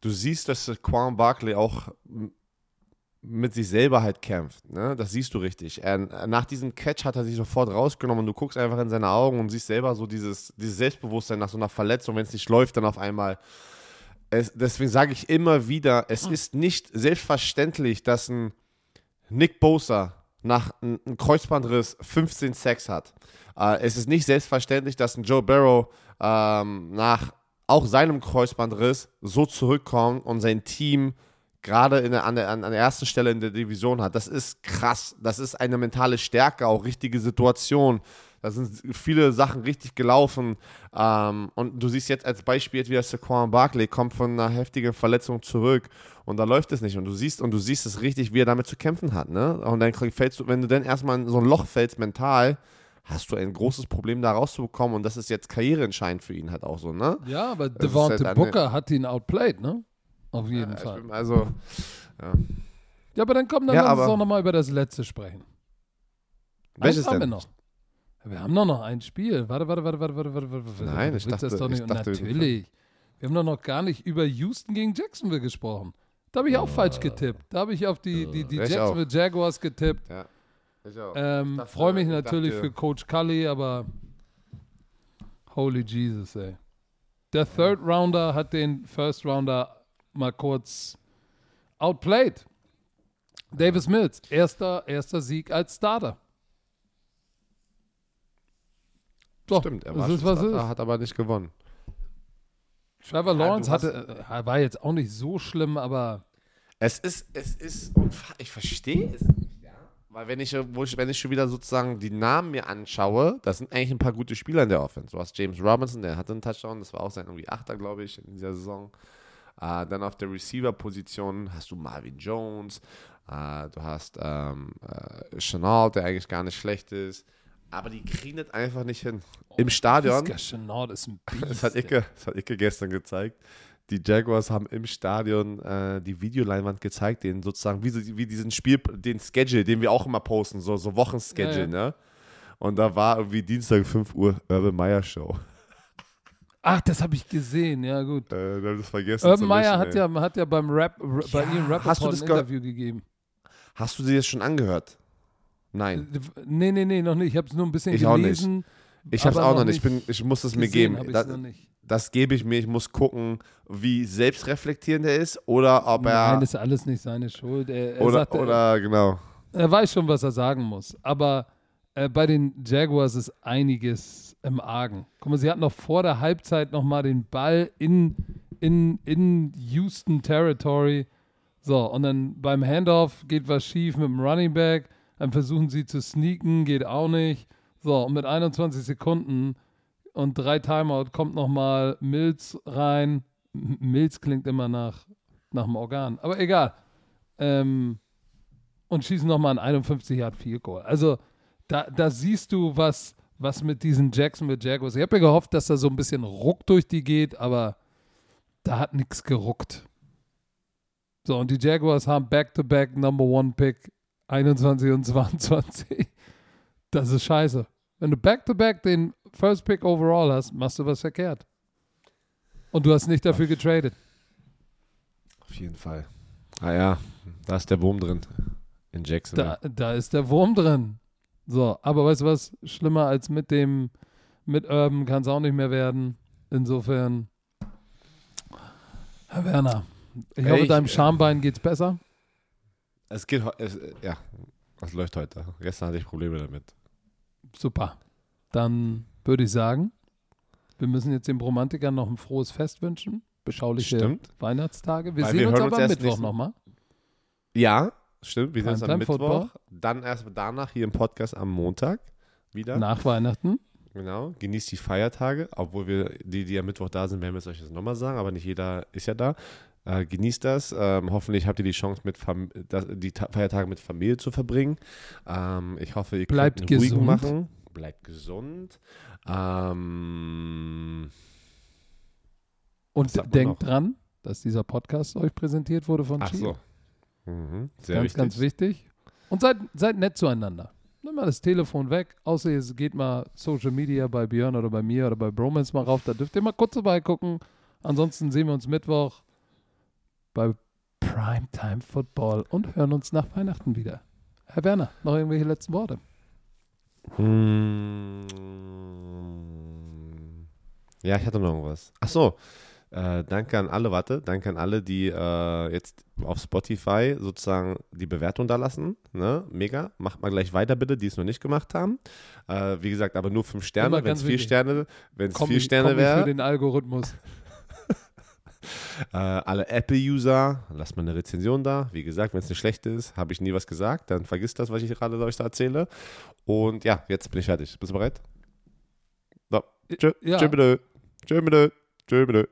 Du siehst, dass Quan Barkley auch mit sich selber halt kämpft. Ne? Das siehst du richtig. Er, nach diesem Catch hat er sich sofort rausgenommen und du guckst einfach in seine Augen und siehst selber so dieses, dieses Selbstbewusstsein nach so einer Verletzung, wenn es nicht läuft, dann auf einmal. Es, deswegen sage ich immer wieder, es ist nicht selbstverständlich, dass ein Nick Bosa nach einem Kreuzbandriss 15 Sacks hat. Äh, es ist nicht selbstverständlich, dass ein Joe Barrow ähm, nach auch seinem Kreuzbandriss so zurückkommt und sein Team gerade der, an, der, an der ersten Stelle in der Division hat. Das ist krass. Das ist eine mentale Stärke, auch richtige Situation. Da sind viele Sachen richtig gelaufen. Ähm, und du siehst jetzt als Beispiel jetzt wieder Saquon Barkley kommt von einer heftigen Verletzung zurück und da läuft es nicht. Und du siehst und du siehst es richtig, wie er damit zu kämpfen hat. Ne? Und dann fällst du, wenn du dann erstmal in so ein Loch fällst mental, hast du ein großes Problem da rauszubekommen und das ist jetzt karriereentscheidend für ihn halt auch so, ne? Ja, aber ist Devontae halt Booker hat ihn outplayed, ne? Auf jeden Ja, Fall. Also, Ja, aber dann komm, dann Ja, lass uns doch nochmal über das letzte sprechen. welches haben wir denn? noch. Wir haben doch noch ein Spiel. Warte, warte, warte, warte, warte, warte. warte. Nein, ich willst das dachte- doch nicht. ich dachte, wir- natürlich. Wir haben doch noch gar nicht über Houston gegen Jacksonville gesprochen. Da habe ich auch falsch getippt. Da habe ich auf die, die, die Jacksonville Jaguars getippt. Ja. Ich auch. Ähm, Freue mich ich natürlich dachte- für Coach Cully, aber holy Jesus, ey. Der Third Rounder hat den First Rounder mal kurz outplayed. Davis Mills, erster, erster Sieg als Starter. So, Stimmt, er war ist, was Starter, ist. hat aber nicht gewonnen. Trevor Ja, Lawrence hast- hatte, äh, war jetzt auch nicht so schlimm, aber Es ist, es ist, ich verstehe es nicht, ja. Weil wenn ich, wenn ich schon wieder sozusagen die Namen mir anschaue, das sind eigentlich ein paar gute Spieler in der Offense. Du hast James Robinson, der hatte einen Touchdown, das war auch sein irgendwie Achter, glaube ich, in dieser Saison. Äh, dann auf der Receiver-Position hast du Marvin Jones, äh, du hast ähm, äh, Chenault, der eigentlich gar nicht schlecht ist. Aber die kriegen das einfach nicht hin. Im Stadion, Chenault ist ein Biest. das hat, Icke, das hat Icke gestern gezeigt. Die Jaguars haben im Stadion äh, die Videoleinwand gezeigt, den sozusagen, wie, wie diesen Spiel, den Schedule, den wir auch immer posten, so, so Wochenschedule, Ja, ja. ne? Und da war irgendwie Dienstag 5 Uhr Urban Meyer Show. Ach, das habe ich gesehen, ja gut. Äh, das vergessen. Urban Meyer hat ey. ja, hat ja beim Rap, bei Ja, Ian hast du das ein ge- Interview gegeben. Hast du dir das schon angehört? Nein. Nee, nee, nee, noch nicht. Ich habe es nur ein bisschen Ich auch nicht. gelesen. Ich hab's aber auch noch nicht. Ich, bin, ich muss es mir geben. ich's Das, das gebe ich mir. Ich muss gucken, wie selbstreflektierend er ist oder ob er. Nein, ist alles nicht seine Schuld. Er, er, oder, sagt, oder genau. er weiß schon, was er sagen muss. Aber äh, bei den Jaguars ist einiges im Argen. Guck mal, sie hatten noch vor der Halbzeit nochmal den Ball in, in, in Houston Territory. So, und dann beim Handoff geht was schief mit dem Running Back. Dann versuchen sie zu sneaken, geht auch nicht. So, und mit 21 Sekunden und drei Timeout kommt nochmal Mills rein. M- Mills klingt immer nach, nach dem Organ, aber egal. Ähm, und schießen nochmal ein 51 Yard Field Goal. Also da, da siehst du, was, was mit diesen Jacksonville Jaguars. Ich habe ja gehofft, dass da so ein bisschen Ruck durch die geht, aber da hat nichts geruckt. So, und die Jaguars haben Back-to-Back Number One Pick 21 und 22. Das ist scheiße. Wenn du back-to-back den First Pick overall hast, machst du was verkehrt. Und du hast nicht dafür getradet. Auf jeden Fall. Ah ja, da ist der Wurm drin. In Jackson. Da, da ist der Wurm drin. So, aber weißt du was? Schlimmer als mit dem, mit Urban kann es auch nicht mehr werden. Insofern, Herr Werner, ich hoffe, ich- deinem Schambein geht's besser. Es geht, es, ja, was läuft heute? Gestern hatte ich Probleme damit. Super. Dann würde ich sagen, wir müssen jetzt den Romantikern noch ein frohes Fest wünschen. Beschauliche Stimmt. Weihnachtstage. Wir Weil sehen wir uns aber am Mittwoch nochmal. Ja, stimmt. Wir sehen uns am Mittwoch. Football. Dann erst danach hier im Podcast am Montag wieder. Nach Weihnachten. Genau. Genießt die Feiertage, obwohl wir, die, die am Mittwoch da sind, werden wir es euch jetzt nochmal sagen, aber nicht jeder ist ja da. Äh, genießt das. Ähm, hoffentlich habt ihr die Chance, mit Fam das, die Ta Feiertage mit Familie zu verbringen. Ähm, ich hoffe, ihr Bleibt könnt einen ruhigen gesund. machen. Bleibt gesund. Ähm, Und denkt dran, dass dieser Podcast euch präsentiert wurde von ach Chief. so. Mhm, sehr ganz, wichtig. ganz wichtig. Und seid, seid nett zueinander. Nimm mal das Telefon weg, außer ihr geht mal Social Media bei Björn oder bei mir oder bei Bromance mal rauf. Da dürft ihr mal kurz vorbeigucken. Ansonsten sehen wir uns Mittwoch bei Primetime Football und hören uns nach Weihnachten wieder. Herr Werner, noch irgendwelche letzten Worte? Hm. Ja, ich hatte noch irgendwas. Ach so. Äh, danke an alle, warte, danke an alle, die äh, jetzt auf Spotify sozusagen die Bewertung da lassen. Ne? Mega. Macht mal gleich weiter, bitte, die es noch nicht gemacht haben. Äh, wie gesagt, aber nur fünf Sterne. Wenn es vier. Sterne, wenn es vier Sterne ich für wäre, den Algorithmus. Äh, alle Apple-User, lasst mal eine Rezension da. Wie gesagt, wenn es eine schlechte ist, habe ich nie was gesagt. Dann vergisst das, was ich gerade euch da erzähle. Und ja, jetzt bin ich fertig. Bist du bereit? So. Tschö, Ja. tschö bitte. Tschö bitte. Tschö bitte.